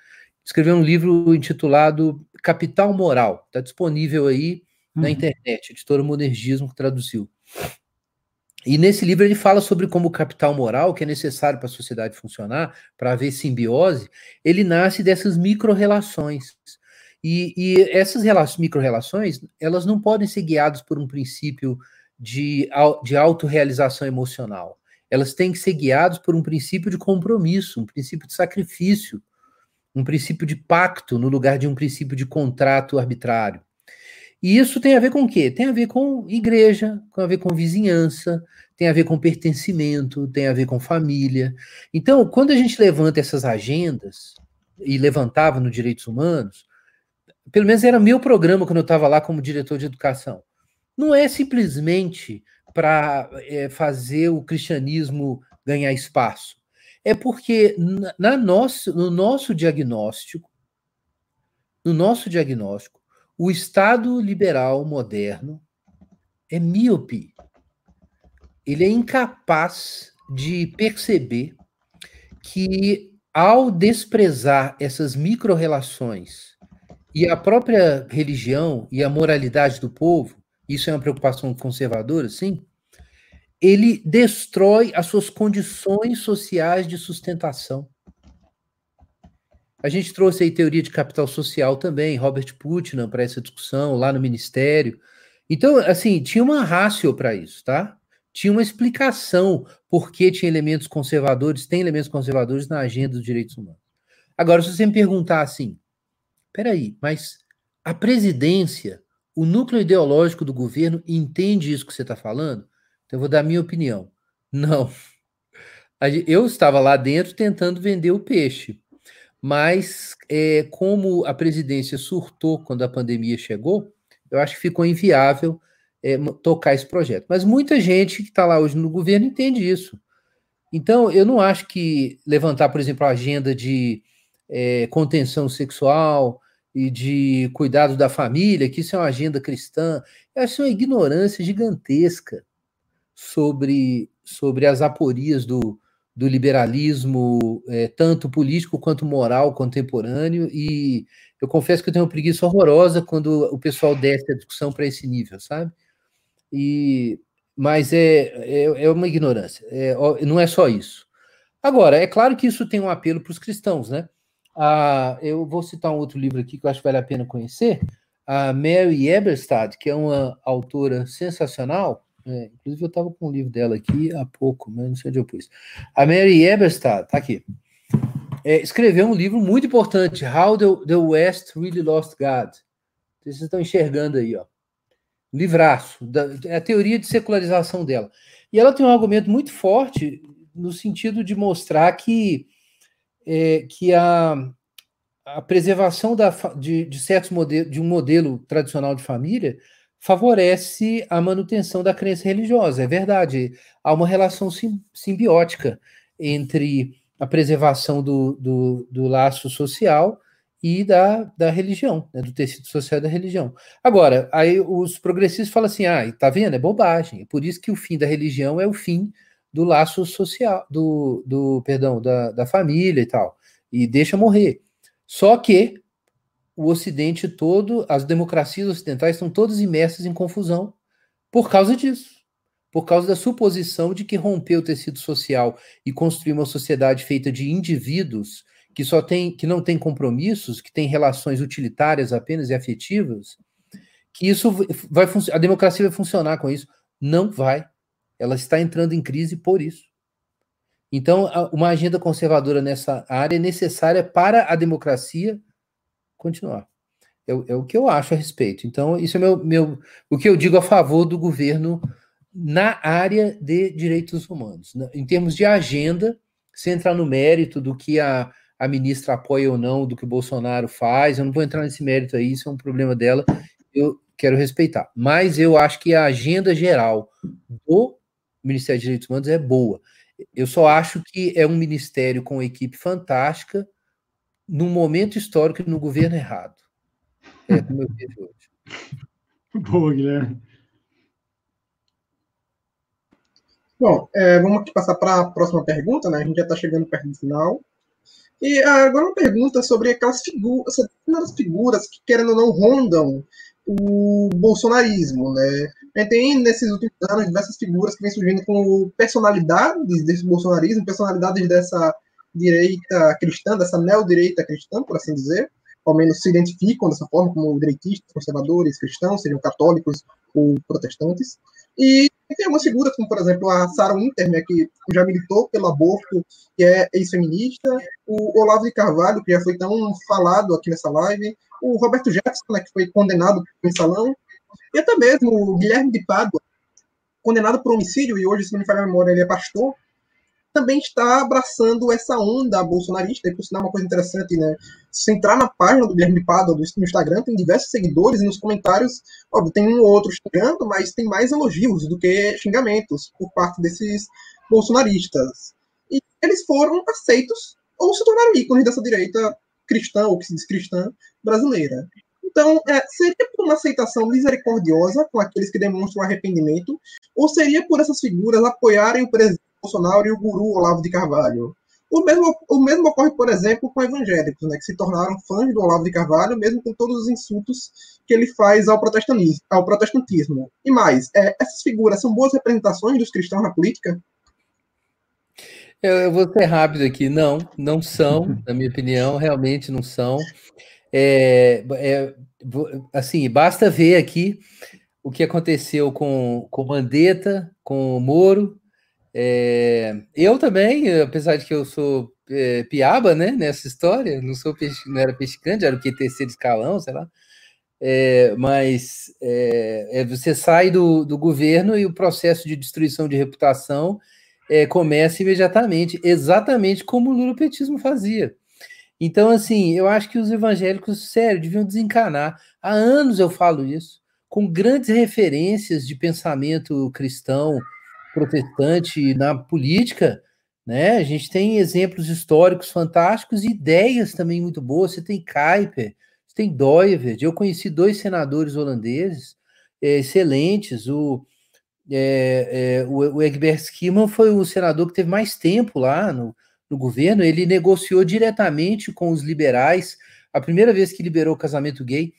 escreveu um livro intitulado Capital Moral, está disponível aí uhum. na internet, editora Monergismo que traduziu. E nesse livro ele fala sobre como o capital moral, que é necessário para a sociedade funcionar, para haver simbiose, ele nasce dessas micro-relações. E, e essas micro-relações, elas não podem ser guiadas por um princípio de, de autorrealização emocional. Elas têm que ser guiadas por um princípio de compromisso, um princípio de sacrifício, um princípio de pacto no lugar de um princípio de contrato arbitrário. E isso tem a ver com o quê? Tem a ver com igreja, tem a ver com vizinhança, tem a ver com pertencimento, tem a ver com família. Então, quando a gente levanta essas agendas, e levantava no Direitos Humanos, pelo menos era meu programa quando eu estava lá como diretor de educação. Não é simplesmente para é, fazer o cristianismo ganhar espaço. É porque na, nosso, no nosso diagnóstico, no nosso diagnóstico, o Estado liberal moderno é míope. Ele é incapaz de perceber que, ao desprezar essas micro-relações e a própria religião e a moralidade do povo, isso é uma preocupação conservadora, sim, ele destrói as suas condições sociais de sustentação. A gente trouxe aí teoria de capital social também, Robert Putnam, para essa discussão lá no Ministério. Então, assim, tinha uma rácio para isso, tá? Tinha uma explicação por que tinha elementos conservadores, tem elementos conservadores na agenda dos direitos humanos. Agora, se você me perguntar assim, peraí, mas a presidência, o núcleo ideológico do governo entende isso que você está falando? Então, eu vou dar a minha opinião. Não. Eu estava lá dentro tentando vender o peixe mas é, como a presidência surtou quando a pandemia chegou, eu acho que ficou inviável é, tocar esse projeto. Mas muita gente que está lá hoje no governo entende isso. Então, eu não acho que levantar, por exemplo, a agenda de é, contenção sexual e de cuidado da família, que isso é uma agenda cristã, eu acho uma ignorância gigantesca sobre, sobre as aporias do, do liberalismo, é, tanto político quanto moral contemporâneo, e eu confesso que eu tenho uma preguiça horrorosa quando o pessoal desce a discussão para esse nível, sabe? E, mas é, é, é uma ignorância, é, não é só isso. Agora, é claro que isso tem um apelo para os cristãos, né? Ah, eu vou citar um outro livro aqui que eu acho que vale a pena conhecer, a Mary Eberstadt, que é uma autora sensacional, é, inclusive, eu estava com um livro dela aqui há pouco, mas não sei onde eu pus. A Mary Eberstadt, tá aqui. É, escreveu um livro muito importante, How the, the West Really Lost God. Vocês estão enxergando aí, ó. Livraço, da, é a teoria de secularização dela. E ela tem um argumento muito forte no sentido de mostrar que, é, que a, a preservação da, de, de certos modelos, de um modelo tradicional de família favorece a manutenção da crença religiosa. É verdade, há uma relação sim, simbiótica entre a preservação do, do, do, laço social e da, da religião, né, do tecido social da religião. Agora, aí os progressistas falam assim: ah, tá vendo? É bobagem. É por isso que o fim da religião é o fim do laço social, do, do perdão, da, da família e tal. E deixa morrer. Só que o Ocidente todo, as democracias ocidentais estão todas imersas em confusão por causa disso. Por causa da suposição de que romper o tecido social e construir uma sociedade feita de indivíduos que só tem, que não tem compromissos, que tem relações utilitárias apenas e afetivas, que isso vai a democracia vai funcionar com isso. Não vai. Ela está entrando em crise por isso. Então, uma agenda conservadora nessa área é necessária para a democracia continuar. É, é, o que eu acho a respeito. Então, isso é meu, meu, o que eu digo a favor do governo na área de direitos humanos. Em termos de agenda, sem entrar no mérito do que a, a ministra apoia ou não, do que o Bolsonaro faz, eu não vou entrar nesse mérito aí, isso é um problema dela, eu quero respeitar. Mas eu acho que a agenda geral do Ministério de Direitos Humanos é boa. Eu só acho que é um ministério com uma equipe fantástica, num momento histórico e no governo errado. É como eu vejo hoje. Boa, Guilherme. Bom, é, vamos aqui passar para a próxima pergunta, né? A gente já está chegando perto do final. E agora uma pergunta sobre aquelas figuras, essas figuras que, querendo ou não, rondam o bolsonarismo, né? A gente tem, nesses últimos anos, diversas figuras que vêm surgindo com personalidades desse bolsonarismo, personalidades dessa direita cristã, dessa neodireita cristã, por assim dizer, ao menos se identificam dessa forma como direitistas, conservadores, cristãos, sejam católicos ou protestantes. E tem algumas figuras, como por exemplo a Sarah Winter, né, que já militou pelo aborto, que é ex-feminista, o Olavo de Carvalho, que já foi tão falado aqui nessa live, o Roberto Jefferson, né, que foi condenado por mensalão, e até mesmo o Guilherme de Pádua, condenado por homicídio, e hoje, se não me falha a memória, ele é pastor, também está abraçando essa onda bolsonarista, e por sinal uma coisa interessante, né? Se entrar na página do Guilherme Pádua do Instagram, tem diversos seguidores, e nos comentários, óbvio, tem um ou outro xingando, mas tem mais elogios do que xingamentos por parte desses bolsonaristas. E eles foram aceitos ou se tornaram ícones dessa direita cristã, ou que se diz cristã, brasileira. Então, é, seria por uma aceitação misericordiosa com aqueles que demonstram arrependimento, ou seria por essas figuras apoiarem o presidente Bolsonaro e o guru Olavo de Carvalho? O mesmo, o mesmo ocorre, por exemplo, com evangélicos, né, que se tornaram fãs do Olavo de Carvalho, mesmo com todos os insultos que ele faz ao protestantismo. Ao protestantismo. E mais, é, essas figuras são boas representações dos cristãos na política? Eu, eu, vou ser rápido aqui. Não, não são, na minha opinião, realmente não são. É, é, assim, basta ver aqui o que aconteceu com, com Mandetta, com o Moro. É, eu também, apesar de que eu sou é, piaba, né, nessa história, não sou não era pescante, era o que terceiro escalão, sei lá. É, mas é, é, você sai do, do governo e o processo de destruição de reputação é, começa imediatamente, exatamente como o lulopetismo fazia. Então, assim, eu acho que os evangélicos, sério, deviam desencanar. Há anos eu falo isso, com grandes referências de pensamento cristão, protestante na política, né? A gente tem exemplos históricos fantásticos e ideias também muito boas. Você tem Kuyper, você tem Doivert. Eu conheci dois senadores holandeses é, excelentes. O, é, é, o, o Egbert Schiemann foi o senador que teve mais tempo lá no, no governo, ele negociou diretamente com os liberais. A primeira vez que liberou o casamento gay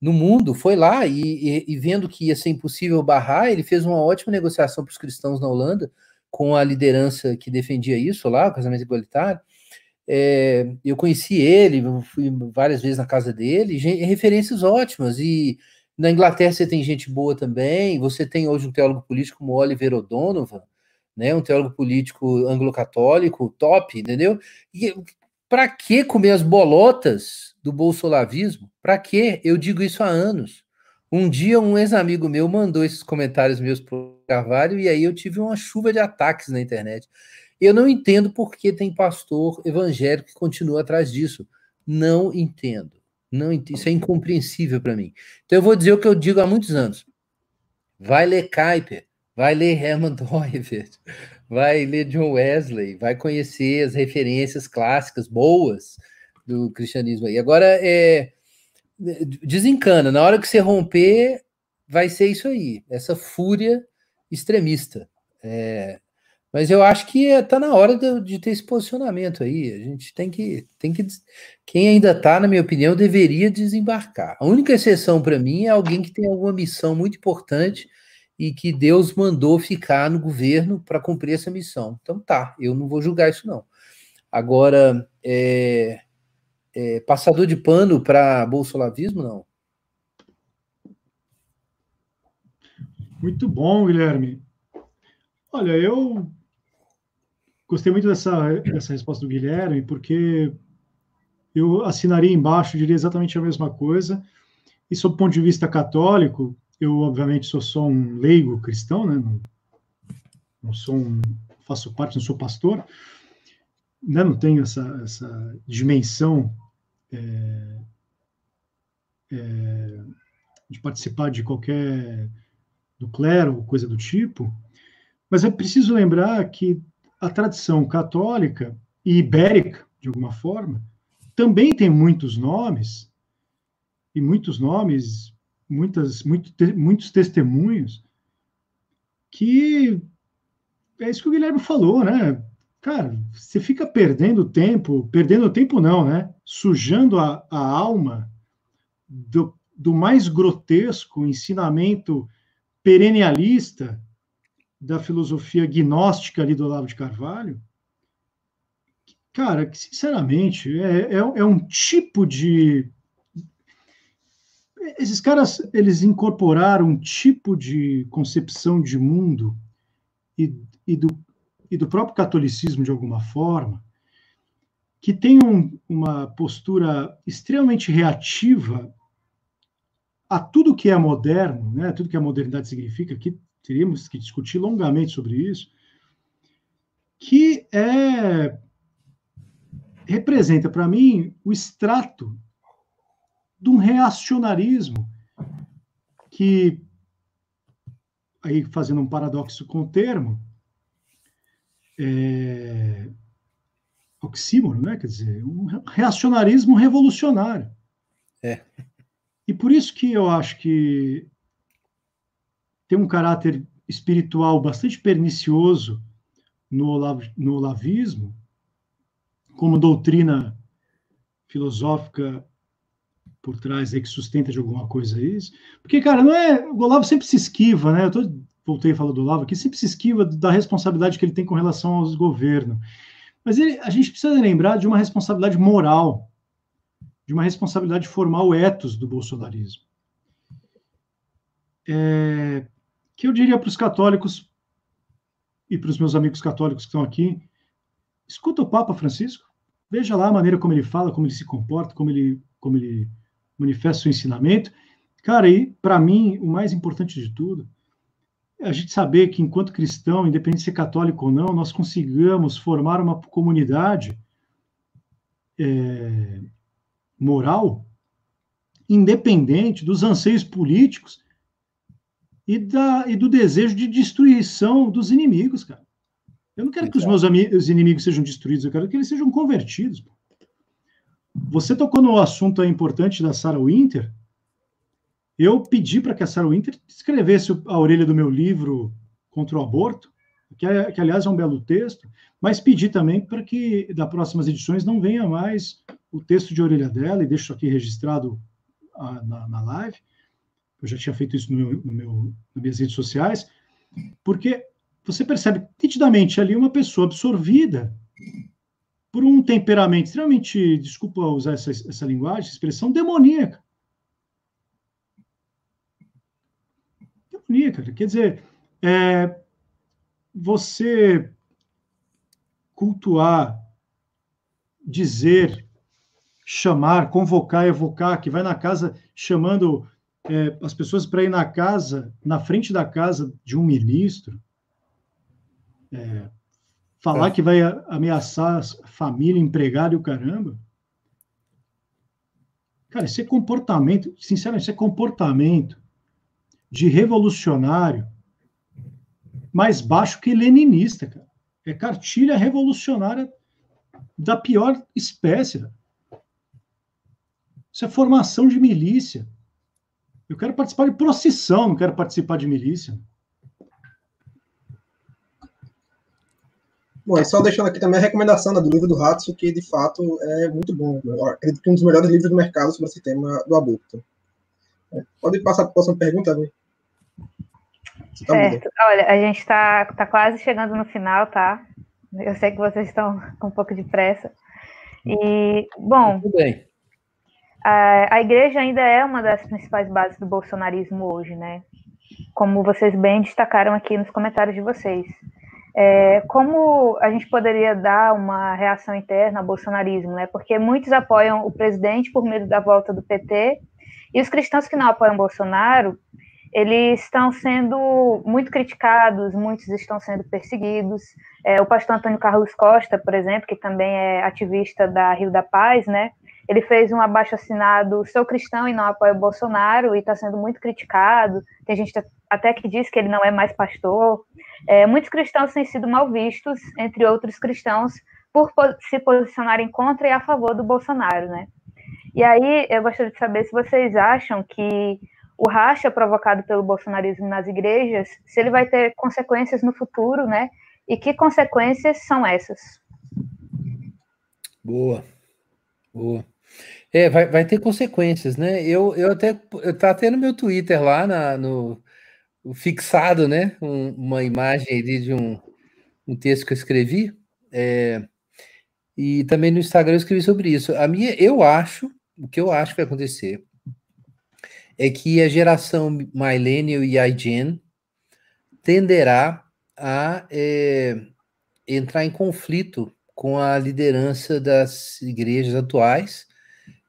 no mundo foi lá e, e, e vendo que ia ser impossível barrar, ele fez uma ótima negociação para os cristãos na Holanda com a liderança que defendia isso lá, o casamento igualitário. É, eu conheci ele, fui várias vezes na casa dele, referências ótimas. E na Inglaterra você tem gente boa também. Você tem hoje um teólogo político como Oliver O'Donovan, né, um teólogo político anglo-católico, top, entendeu? E para que comer as bolotas do bolsolavismo? Para que? Eu digo isso há anos. Um dia um ex-amigo meu mandou esses comentários meus para o Carvalho e aí eu tive uma chuva de ataques na internet. Eu não entendo por que tem pastor evangélico que continua atrás disso. Não entendo. Não Isso é incompreensível para mim. Então eu vou dizer o que eu digo há muitos anos. Vai ler Kuyper, vai ler Herman Doivert, vai ler John Wesley, vai conhecer as referências clássicas boas do cristianismo aí. Agora, é, desencana, na hora que você romper, vai ser isso aí, essa fúria extremista. É, mas eu acho que está na hora de, de, ter esse posicionamento aí. A gente tem que. Tem que quem ainda está, na minha opinião, deveria desembarcar. A única exceção para mim é alguém que tem alguma missão muito importante e que Deus mandou ficar no governo para cumprir essa missão. Então tá, eu não vou julgar isso não. Agora, é, é, passador de pano para bolsolavismo, não. Muito bom, Guilherme. Olha, eu gostei muito dessa, dessa resposta do Guilherme, porque eu assinaria embaixo, diria exatamente a mesma coisa. E, sob o ponto de vista católico, eu, obviamente, sou só um leigo cristão, né? Não, não sou um, faço parte, não sou pastor, né? não tenho essa, essa dimensão é, é, de participar de qualquer do clero coisa do tipo, mas é preciso lembrar que a tradição católica e ibérica, de alguma forma, também tem muitos nomes, e muitos nomes, muitas, muito, muitos testemunhos, que é isso que o Guilherme falou, né? Cara, você fica perdendo tempo, perdendo tempo não, né? Sujando a, a alma do, do mais grotesco ensinamento perennialista da filosofia gnóstica ali do Olavo de Carvalho, cara, que sinceramente é, é, é, um tipo de. Esses caras eles incorporaram um tipo de concepção de mundo e, e, do, e do próprio catolicismo de alguma forma que tem um, uma postura extremamente reativa a tudo que é moderno, né, tudo que a modernidade significa, que teríamos que discutir longamente sobre isso, que é representa para mim o extrato de um reacionarismo que aí fazendo um paradoxo com o termo é, oxímoron, né? Quer dizer, um reacionarismo revolucionário. É. E por isso que eu acho que tem um caráter espiritual bastante pernicioso no, olav, no olavismo, como doutrina filosófica por trás aí que sustenta de alguma coisa isso. Porque, cara, não é. O Olavo sempre se esquiva, né? Eu tô, voltei a falar do Olavo aqui, sempre se esquiva da responsabilidade que ele tem com relação aos governos. Mas ele, a gente precisa lembrar de uma responsabilidade moral de uma responsabilidade formal etos do bolsonarismo. É, que eu diria para os católicos e para os meus amigos católicos que estão aqui, escuta o Papa Francisco, veja lá a maneira como ele fala, como ele se comporta, como ele, como ele manifesta seu ensinamento. Cara, e para mim, o mais importante de tudo é a gente saber que, enquanto cristão, independente de ser católico ou não, nós consigamos formar uma comunidade é, moral, independente dos anseios políticos e, da, e do desejo de destruição dos inimigos, cara. Eu não quero que os meus os inimigos sejam destruídos, eu quero que eles sejam convertidos. Você tocou no assunto importante da Sarah Winter. Eu pedi para que a Sarah Winter escrevesse a orelha do meu livro contra o aborto, que, é, que aliás é um belo texto, mas pedi também para que das próximas edições não venha mais o texto de orelha dela, e deixo aqui registrado a, na, na, live, eu já tinha feito isso no meu, no meu, nas minhas redes sociais, porque você percebe nitidamente ali uma pessoa absorvida por um temperamento extremamente, desculpa usar essa, essa linguagem, expressão demoníaca. Demoníaca, quer dizer, é, você cultuar, dizer chamar, convocar, evocar, que vai na casa chamando é, as pessoas para ir na casa, na frente da casa de um ministro, é, falar é. que vai ameaçar a família, empregado e o caramba. Cara, é comportamento, sinceramente, é comportamento de revolucionário mais baixo que leninista, cara. É cartilha revolucionária da pior espécie. Cara. Isso é formação de milícia. Eu quero participar de procissão, não quero participar de milícia. Bom, e só deixando aqui também a recomendação do livro do Ratso, que de fato é muito bom. Eu acredito que um dos melhores livros do mercado sobre esse tema do aborto. É, pode passar para a próxima pergunta, Tá certo. Olha, a gente está tá quase chegando no final, tá? Eu sei que vocês estão com um pouco de pressa. E, bom. Tudo bem a, igreja ainda é uma das principais bases do bolsonarismo hoje, né? como vocês bem destacaram aqui nos comentários de vocês. É, como a gente poderia dar uma reação interna ao bolsonarismo, né? Porque muitos apoiam o presidente por medo da volta do PT, e os cristãos que não apoiam Bolsonaro, eles estão sendo muito criticados, muitos estão sendo perseguidos. É, o pastor Antônio Carlos Costa, por exemplo, que também é ativista da Rio da Paz, né? Ele fez um abaixo assinado Sou cristão e não apoio Bolsonaro e está sendo muito criticado. Tem gente até que diz que ele não é mais pastor. É, muitos cristãos têm sido mal vistos, entre outros cristãos, por se posicionarem contra e a favor do Bolsonaro, né? E aí eu gostaria de saber se vocês acham que o racha provocado pelo bolsonarismo nas igrejas, se ele vai ter consequências no futuro, né? E que consequências são essas? Boa, boa. É, vai, vai ter consequências, né? Eu, eu até eu tá até no meu Twitter lá na, no fixado, né? Um, uma imagem ali de um, um texto que eu escrevi. É, e também no Instagram eu escrevi sobre isso. A minha, eu acho, o que eu acho que vai acontecer é que a geração Millennial e iGen tenderá a é, entrar em conflito com a liderança das igrejas atuais.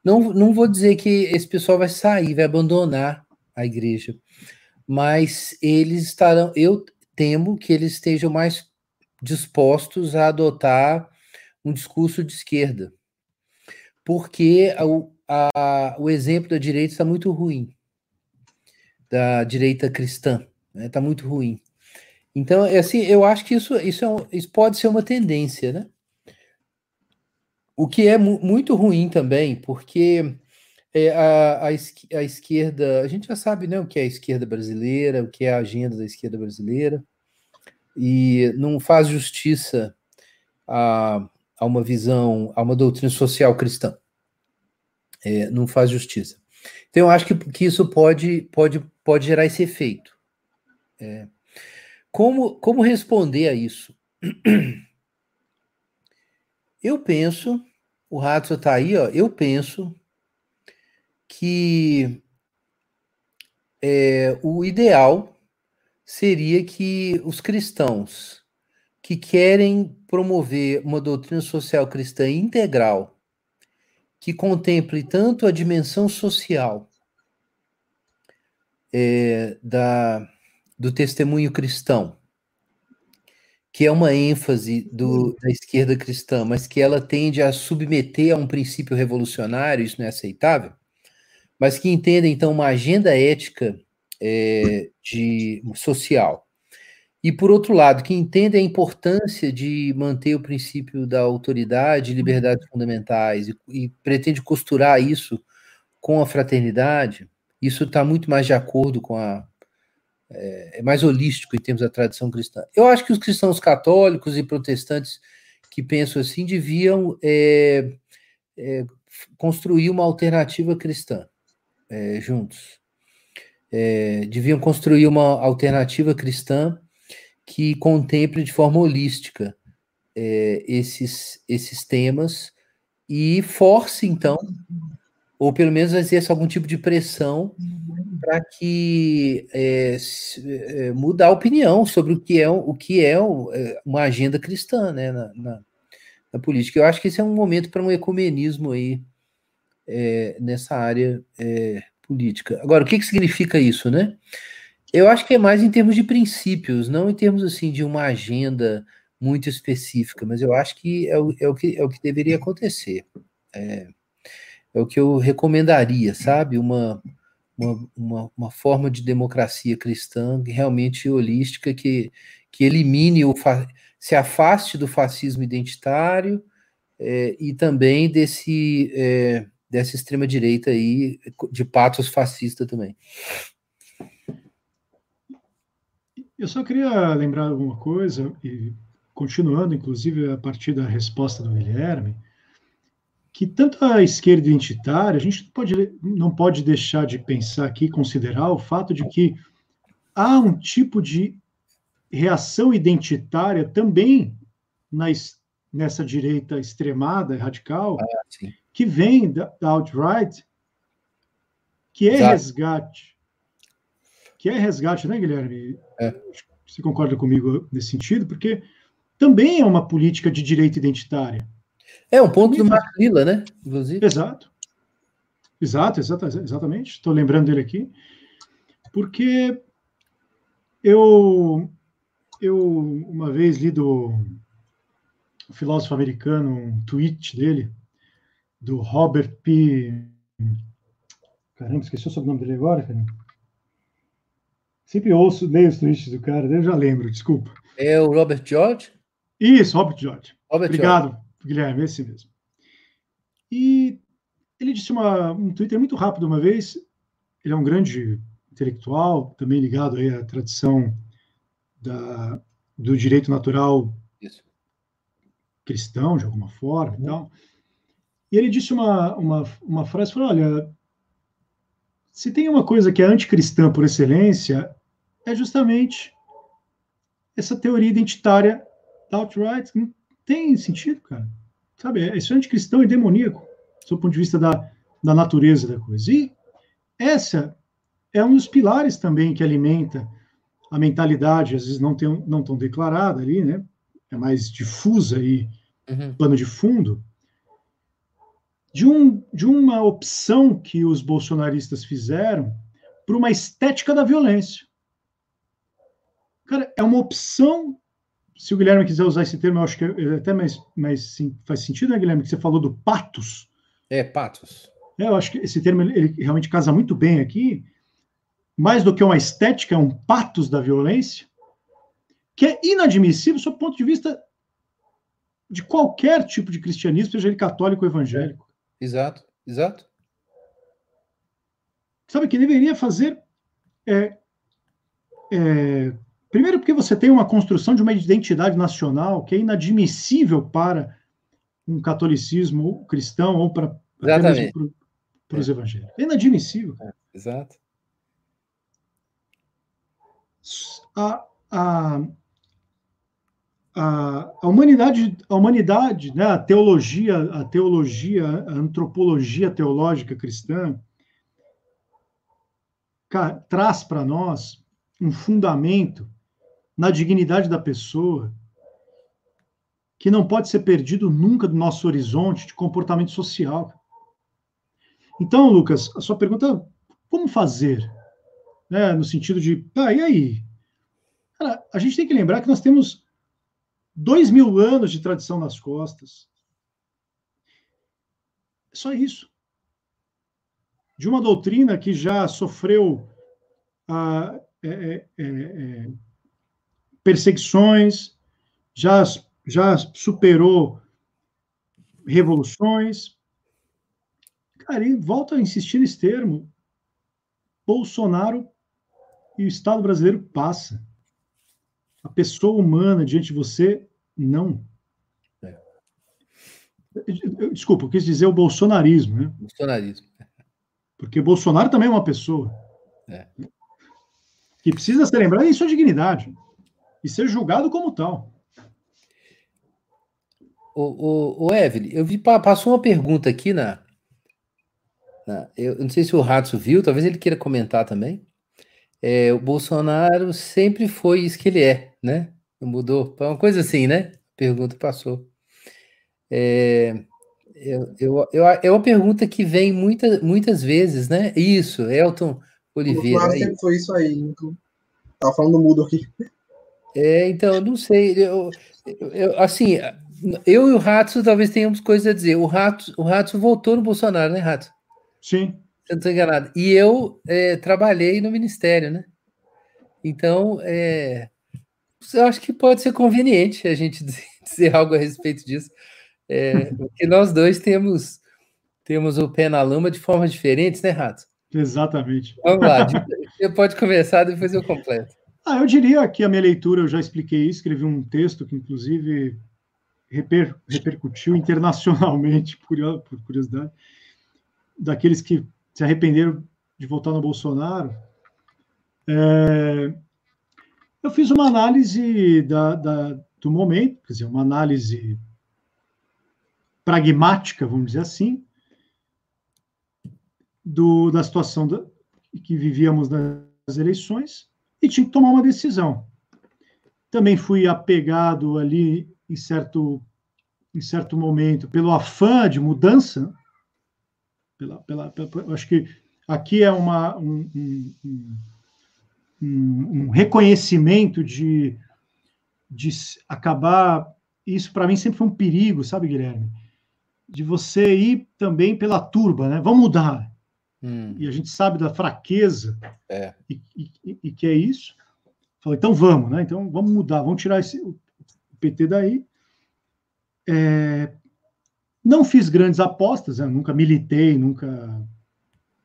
Não, não vou dizer que esse pessoal vai sair, vai abandonar a igreja, mas eles estarão, eu temo que eles estejam mais dispostos a adotar um discurso de esquerda, porque o, a, o exemplo da direita está muito ruim da direita cristã. Está né? Muito ruim. Então, é assim, eu acho que isso, isso, é um, isso pode ser uma tendência, né? O que é mu muito ruim também, porque é, a, a, a, esquerda, a gente já sabe né, o que é a esquerda brasileira, o que é a agenda da esquerda brasileira, e não faz justiça a, a uma visão, a uma doutrina social cristã. É, não faz justiça. Então, eu acho que, que isso pode, pode, pode gerar esse efeito. É. Como, como responder a isso? Eu penso, o Ratso está aí, ó, eu penso que é, o ideal seria que os cristãos que querem promover uma doutrina social cristã integral que contemple tanto a dimensão social é, da, do testemunho cristão, que é uma ênfase do, da esquerda cristã, mas que ela tende a submeter a um princípio revolucionário, isso não é aceitável, mas que entenda, então, uma agenda ética é, de, social e, por outro lado, que entende a importância de manter o princípio da autoridade e liberdades fundamentais e, e pretende costurar isso com a fraternidade, isso está muito mais de acordo com a. É, é, mais holístico em termos da tradição cristã. Eu acho que os cristãos católicos e protestantes que pensam assim deviam é, é, construir uma alternativa cristã é, juntos. É, deviam construir uma alternativa cristã que contemple de forma holística esses, esses temas e force, então, ou pelo menos exerça algum tipo de pressão para que é, é, mudar a opinião sobre o que é, o que é, é uma agenda cristã né, na, na, na, política. Eu acho que esse é um momento para um ecumenismo aí é, nessa área é, política. Agora, o que, que significa isso, né? Eu acho que é mais em termos de princípios, não em termos assim de uma agenda muito específica, mas eu acho que é o, é o, que, é o que deveria acontecer. É, é o que eu recomendaria, sabe? Uma, uma, uma, uma, forma de democracia cristã realmente holística que, que elimine o se afaste do fascismo identitário é, e também desse é, dessa extrema direita aí de patos fascista também. Eu só queria lembrar alguma coisa, e continuando, inclusive, a partir da resposta do Guilherme, que tanto a esquerda identitária, a gente não pode, não pode deixar de pensar aqui, considerar o fato de que há um tipo de reação identitária também na, nessa direita extremada, radical, ah, que vem da, da alt-right, que é Exato. resgate que é resgate, né, Guilherme? É. Você concorda comigo nesse sentido? Porque também é uma política de direito identitária. É um ponto do Marco Lila, né? Inclusive. Exato. Exato, exato exatamente. Estou lembrando dele aqui. Porque eu, eu uma vez li do filósofo americano um tweet dele, do Robert P. Caramba, esqueci o sobrenome dele agora, cara. Sempre ouço, leio os tweets do cara, eu já lembro, desculpa. É o Robert George? Isso, Robert George. Robert Obrigado, George. Guilherme, esse mesmo. E ele disse uma, um Twitter muito rápido uma vez. Ele é um grande intelectual, também ligado aí à tradição da, do direito natural Isso. cristão, de alguma forma uhum. e tal. E ele disse uma, uma, uma frase, falou, olha, se tem uma coisa que é anticristã por excelência, é justamente essa teoria identitária da alt-right. Tem sentido, cara. Sabe, isso é anticristão e demoníaco, do ponto de vista da, da natureza da coisa. E essa é um dos pilares também que alimenta a mentalidade, às vezes não, tem, não tão declarada ali, né? É mais difusa e uhum. pano de fundo, de, um, de uma opção que os bolsonaristas fizeram para uma estética da violência. Cara, é uma opção. Se o Guilherme quiser usar esse termo, eu acho que é até mais, mais sim, faz sentido, né, Guilherme? Que você falou do patos. É, patos. É, eu acho que esse termo ele realmente casa muito bem aqui. Mais do que uma estética, é um patos da violência, que é inadmissível sob o ponto de vista de qualquer tipo de cristianismo, seja ele católico ou evangélico. Exato, exato. Sabe que deveria fazer. É, é, primeiro, porque você tem uma construção de uma identidade nacional que é inadmissível para um catolicismo cristão ou para, para os é. evangélicos. É inadmissível. É, exato. A, a, a, a, humanidade, a humanidade, né, a teologia, a teologia, a antropologia teológica cristã traz para nós um fundamento na dignidade da pessoa que não pode ser perdido nunca do nosso horizonte de comportamento social. Então, Lucas, a sua pergunta, como fazer? Né, no sentido de, ah, e aí? Cara, a gente tem que lembrar que nós temos Dois mil anos de tradição nas costas. É só isso. De uma doutrina que já sofreu ah, é, é, é, é, perseguições, já, já superou revoluções. Cara, e volta a insistir nesse termo. Bolsonaro e o Estado brasileiro passa. A pessoa humana diante de você não. É. Desculpa, eu quis dizer o bolsonarismo, né? Bolsonarismo. Porque Bolsonaro também é uma pessoa. É. Que precisa ser lembrado em sua dignidade e ser julgado como tal. O, o, o Evelyn, eu vi, passou uma pergunta aqui na, na. eu não sei se o Ratso viu, talvez ele queira comentar também. É, o Bolsonaro sempre foi isso que ele é, né? Mudou? Uma coisa assim, né? Pergunta passou. É, eu, eu, eu, é uma pergunta que vem muita, muitas vezes, né? Isso, Elton Oliveira. Quase sempre foi isso aí. Então, tava falando mudo aqui. É, então, não sei. Eu, eu, assim, eu e o Rato talvez tenhamos coisas a dizer. O Rato, o Rato voltou no Bolsonaro, né, Rato? Sim. Eu não estou enganado. E eu é, trabalhei no Ministério, né? Então, é, eu acho que pode ser conveniente a gente dizer algo a respeito disso, é, porque nós dois temos temos o pé na lama de formas diferentes, né, Rato? Exatamente. Vamos lá, você pode começar, depois eu completo. Ah, eu diria que a minha leitura, eu já expliquei isso, escrevi um texto que, inclusive, reper, repercutiu internacionalmente, por, por curiosidade, daqueles que se arrependeram de votar no Bolsonaro. É, eu fiz uma análise da, da, do momento, quer dizer, uma análise pragmática, vamos dizer assim, do, da situação da, que vivíamos na eleições e tinha que tomar uma decisão. Também fui apegado ali em certo, em certo momento pelo afã de mudança. Pela, pela, pela acho que aqui é uma, um, um, um, um reconhecimento de, de acabar. Isso para mim sempre foi um perigo, sabe, Guilherme? De você ir também pela turba, né? Vamos mudar. Hum. E a gente sabe da fraqueza é. e, e, e, que é isso. Falei, então vamos, né? Então vamos mudar, vamos tirar esse, o PT daí. É, não fiz grandes apostas, né? nunca militei, nunca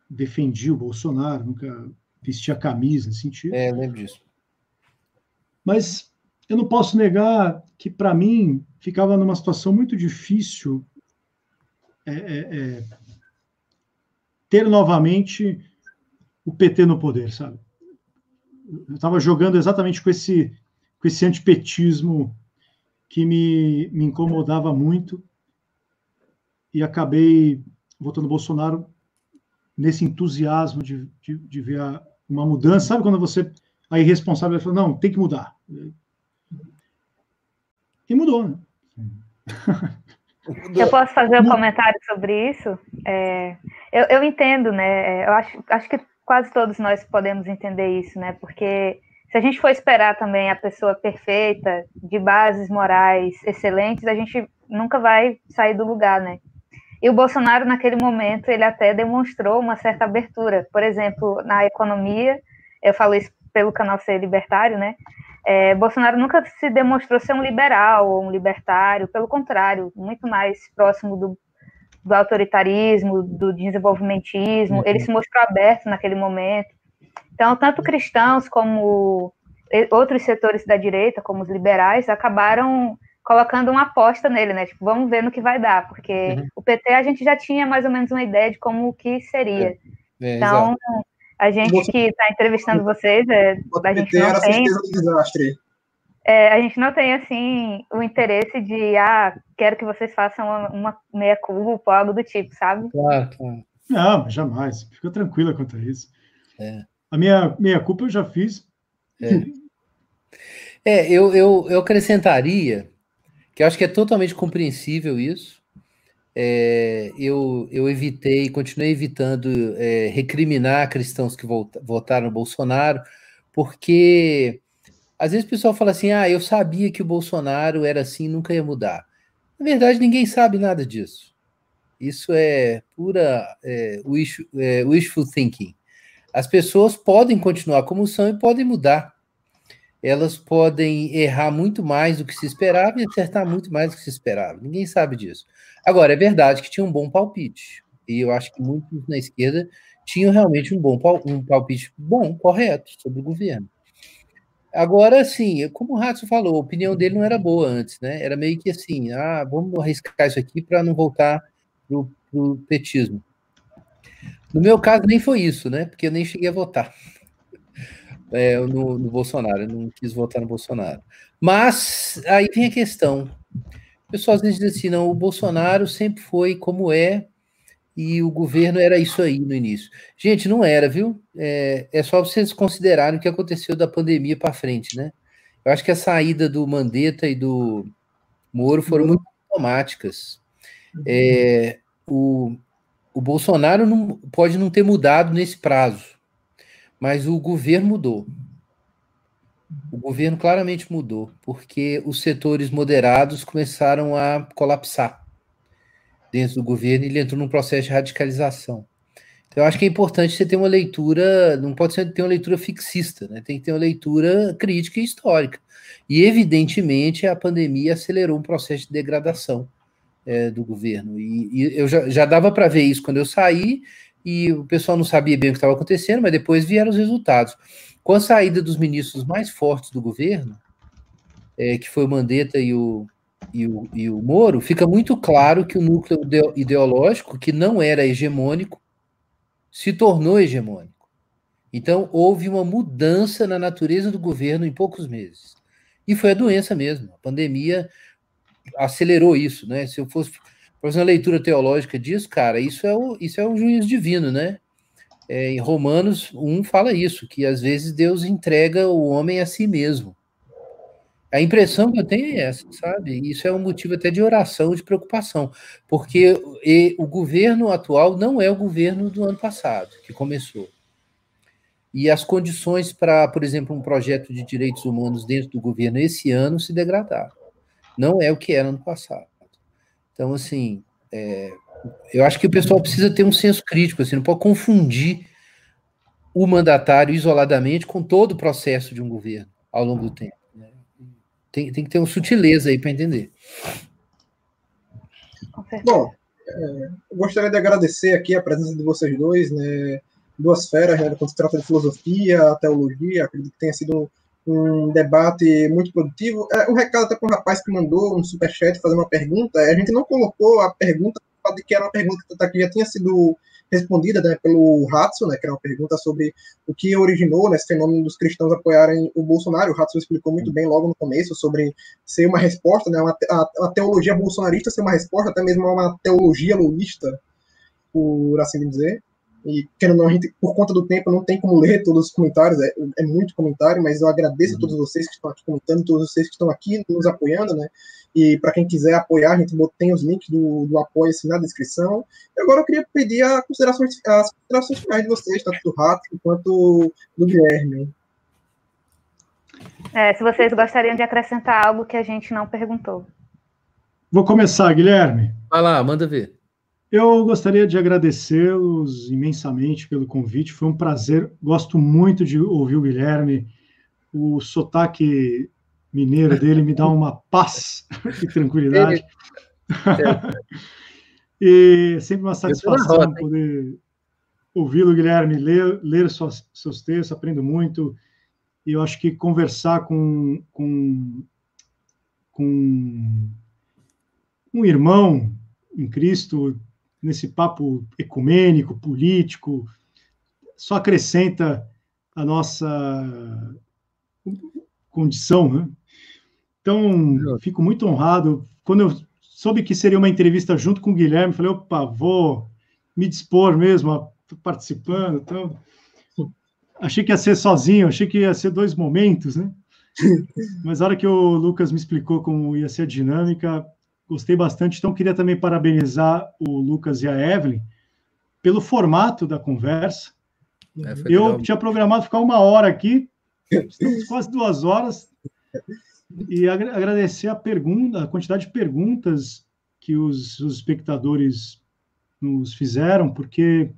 defendi o Bolsonaro, nunca vesti a camisa nesse sentido. É, lembro disso. Mas eu não posso negar que, para mim, ficava numa situação muito difícil é, é, é ter novamente o PT no poder, sabe? Eu estava jogando exatamente com esse, com esse antipetismo que me, me incomodava muito e acabei votando Bolsonaro nesse entusiasmo de, de, de ver a, uma mudança. Sabe quando você, a irresponsável, fala, não, tem que mudar. E mudou, né? Eu posso fazer um comentário sobre isso? É, eu, eu, entendo, né? Eu acho, acho que quase todos nós podemos entender isso, né? Porque se a gente for esperar também a pessoa perfeita, de bases morais excelentes, a gente nunca vai sair do lugar, né? E o Bolsonaro, naquele momento, ele até demonstrou uma certa abertura. Por exemplo, na economia, eu falo isso pelo canal Ser Libertário, né? É, Bolsonaro nunca se demonstrou ser um liberal ou um libertário, pelo contrário, muito mais próximo do, do autoritarismo, do desenvolvimentismo. Uhum. Ele se mostrou aberto naquele momento. Então, tanto cristãos como outros setores da direita, como os liberais, acabaram colocando uma aposta nele, né? Tipo, vamos ver no que vai dar, porque uhum. o PT a gente já tinha mais ou menos uma ideia de como que seria. É. É, então, exato. A gente que está entrevistando vocês, é, a gente não tem. É, a gente não tem assim o interesse de ah, quero que vocês façam uma, uma meia culpa ou algo do tipo, sabe? Claro, claro. Não, jamais. Fica tranquila quanto a isso. É. A minha meia culpa eu já fiz. É, é eu, eu, eu acrescentaria que eu acho que é totalmente compreensível isso é, eu, eu evitei, continuei evitando é, recriminar cristãos que votaram no Bolsonaro, porque às vezes o pessoal fala assim: ah, eu sabia que o Bolsonaro era assim, nunca ia mudar. Na verdade, ninguém sabe nada disso. Isso é pura é, wish, é, wishful thinking. As pessoas podem continuar como são e podem mudar. Elas podem errar muito mais do que se esperava e acertar muito mais do que se esperava. Ninguém sabe disso. Agora, é verdade que tinha um bom palpite. E eu acho que muitos na esquerda tinham realmente um bom um palpite bom, correto, sobre o governo. Agora, sim, como o Ratso falou, a opinião dele não era boa antes, né? Era meio que assim, ah, vamos arriscar isso aqui para não voltar para o petismo. No meu caso, nem foi isso, né? Porque eu nem cheguei a votar é, no, no Bolsonaro, eu não quis votar no Bolsonaro. Mas aí vem a questão: pessoal às vezes diz assim, não, o Bolsonaro sempre foi como é e o governo era isso aí no início. Gente, não era, viu? É, é só vocês considerarem o que aconteceu da pandemia para frente, né? Eu acho que a saída do Mandetta e do Moro foram muito automáticas. É, o, o Bolsonaro não, pode não ter mudado nesse prazo, mas o governo mudou. O governo claramente mudou, porque os setores moderados começaram a colapsar dentro do governo e ele entrou num processo de radicalização. Então, eu acho que é importante você ter uma leitura, não pode ser ter uma leitura fixista, né? tem que ter uma leitura crítica e histórica. E, evidentemente, a pandemia acelerou um processo de degradação é, do governo. E, e eu já, já dava para ver isso quando eu saí, e o pessoal não sabia bem o que estava acontecendo, mas depois vieram os resultados. Com a saída dos ministros mais fortes do governo, é, que foi o Mandetta e o, e, o, e o Moro, fica muito claro que o núcleo ideológico, que não era hegemônico, se tornou hegemônico. Então, houve uma mudança na natureza do governo em poucos meses. E foi a doença mesmo. A pandemia acelerou isso, né? Se eu fosse fazer uma leitura teológica disso, cara, isso é, o, isso é um juízo divino, né? é, em Romanos 1 fala isso, que às vezes Deus entrega o homem a si mesmo. A impressão que eu tenho é essa, sabe? Isso é um motivo até de oração, de preocupação, porque o governo atual não é o governo do ano passado, que começou. E as condições para, por exemplo, um projeto de direitos humanos dentro do governo esse ano se degradaram. Não é o que era ano passado. Então, assim, é, eu acho que o pessoal precisa ter um senso crítico, assim, não pode confundir o mandatário isoladamente com todo o processo de um governo ao longo do tempo. Tem, tem que ter uma sutileza aí para entender. Bom, é, eu gostaria de agradecer aqui a presença de vocês dois, né? Duas feras, né, quando se trata de filosofia, teologia, acredito que tenha sido um debate muito produtivo. É, um recado até para um rapaz que mandou um superchat fazer uma pergunta. A gente não colocou a pergunta, que era uma pergunta que já tinha sido respondida né, pelo Ratso, né, que era uma pergunta sobre o que originou né, esse fenômeno dos cristãos apoiarem o Bolsonaro. O Ratso explicou muito bem logo no começo sobre ser uma resposta, né, uma, a, a, teologia bolsonarista ser uma resposta, até mesmo a uma teologia lulista, por assim dizer. E, querendo não, a gente, por conta do tempo, não tem como ler todos os comentários, é, é muito comentário, mas eu agradeço a todos vocês que estão aqui comentando, todos vocês que estão aqui nos apoiando, né? E para quem quiser apoiar, a gente tem os links do, do apoio assim na descrição. E agora eu queria pedir a considerações, as considerações finais de vocês, tanto do Rato quanto do Guilherme. É, se vocês gostariam de acrescentar algo que a gente não perguntou. Vou começar, Guilherme. Vai lá, manda ver. Eu gostaria de agradecê-los imensamente pelo convite. Foi um prazer. Gosto muito de ouvir o Guilherme. O sotaque mineiro dele me dá uma paz e tranquilidade. e sempre uma satisfação poder ouvi-lo, Guilherme, ler, ler suas, seus textos, aprendo muito. E eu acho que conversar com, com, com um irmão em Cristo, nesse papo ecumênico, político, só acrescenta a nossa condição, né? Então, fico muito honrado. Quando eu soube que seria uma entrevista junto com o Guilherme, falei, opa, vou me dispor mesmo, participando. Então, achei que ia ser sozinho, achei que ia ser dois momentos, né? Mas a hora que o Lucas me explicou como ia ser a dinâmica, gostei bastante. Então, queria também parabenizar o Lucas e a Evelyn pelo formato da conversa. É, eu legal. tinha programado ficar uma hora aqui, estamos quase duas horas. E agradecer a pergunta, a quantidade de perguntas que os, os espectadores nos fizeram, porque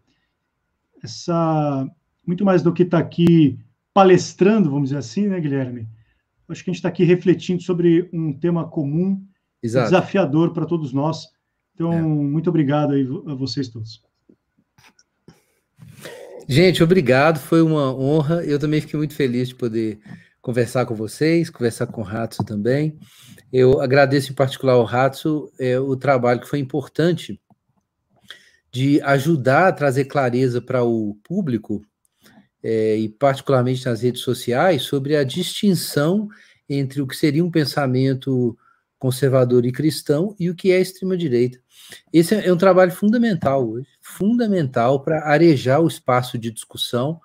essa muito mais do que estar tá aqui palestrando, vamos dizer assim, né, Guilherme? Acho que a gente está aqui refletindo sobre um tema comum, desafiador para todos nós. Então, é. muito obrigado aí a vocês todos. Gente, obrigado, foi uma honra. Eu também fiquei muito feliz de poder conversar com vocês, conversar com o Ratso também. Eu agradeço em particular ao Ratso é, o trabalho que foi importante de ajudar a trazer clareza para o público, é, e particularmente nas redes sociais, sobre a distinção entre o que seria um pensamento conservador e cristão e o que é extrema-direita. Esse é um trabalho fundamental hoje, fundamental para arejar o espaço de discussão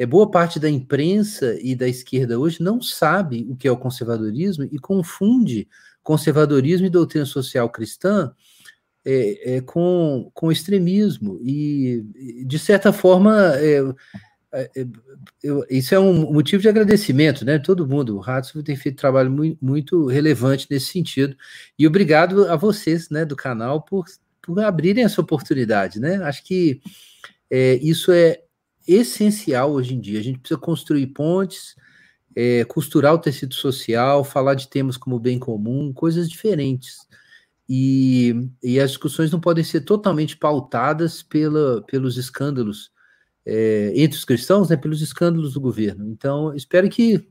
é, boa parte da imprensa e da esquerda hoje não sabe o que é o conservadorismo e confunde conservadorismo e doutrina social cristã é, é, com, com extremismo. E, de certa forma, é, eu, isso é um motivo de agradecimento, né? Todo mundo, o Ratso tem feito trabalho muito, muito relevante nesse sentido. E obrigado a vocês, né, do canal, por, por abrirem essa oportunidade, né? Acho que é, isso é essencial hoje em dia. A gente precisa construir pontes, é, costurar o tecido social, falar de temas como bem comum, coisas diferentes. E, e as discussões não podem ser totalmente pautadas pela, pelos escândalos é, entre os cristãos, né, pelos escândalos do governo. Então, espero que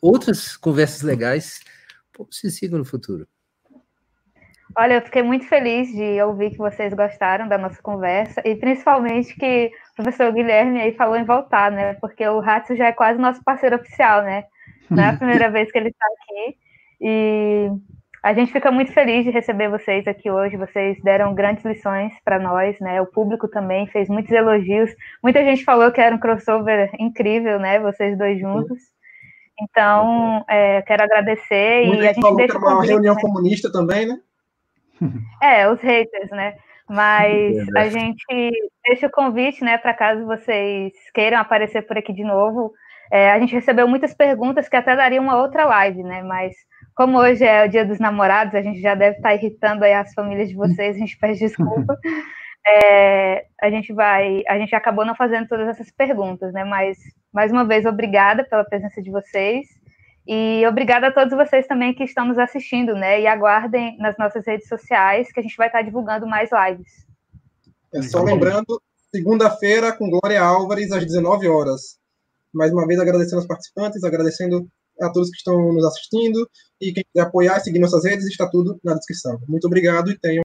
outras conversas legais se sigam no futuro. Olha, eu fiquei muito feliz de ouvir que vocês gostaram da nossa conversa e principalmente que o professor Guilherme aí falou em voltar, né? Porque o Ratio já é quase nosso parceiro oficial, né? Não é a primeira vez que ele está aqui. E A gente fica muito feliz de receber vocês aqui hoje. Vocês deram grandes lições para nós, né? O público também fez muitos elogios. Muita gente falou que era um crossover incrível, né? Vocês dois juntos. Então, é, quero agradecer Muita e a gente falou que deixa era o uma convite, reunião né? comunista também, né? É, os haters, né? Mas Verdade. a gente deixa o convite, né, para caso vocês queiram aparecer por aqui de novo. É, a gente recebeu muitas perguntas que até daria uma outra live, né? Mas como hoje é o dia dos namorados, a gente já deve estar irritando aí as famílias de vocês, a gente pede desculpa. É, a gente vai, a gente acabou não fazendo todas essas perguntas, né? Mas mais uma vez, obrigada pela presença de vocês. E obrigada a todos vocês também que estão nos assistindo, né? E aguardem nas nossas redes sociais que a gente vai estar divulgando mais lives. É só lembrando, segunda-feira com Glória Álvares, às 19 horas. Mais uma vez agradecendo aos participantes, agradecendo a todos que estão nos assistindo. E quem quiser apoiar e seguir nossas redes, está tudo na descrição. Muito obrigado e tenham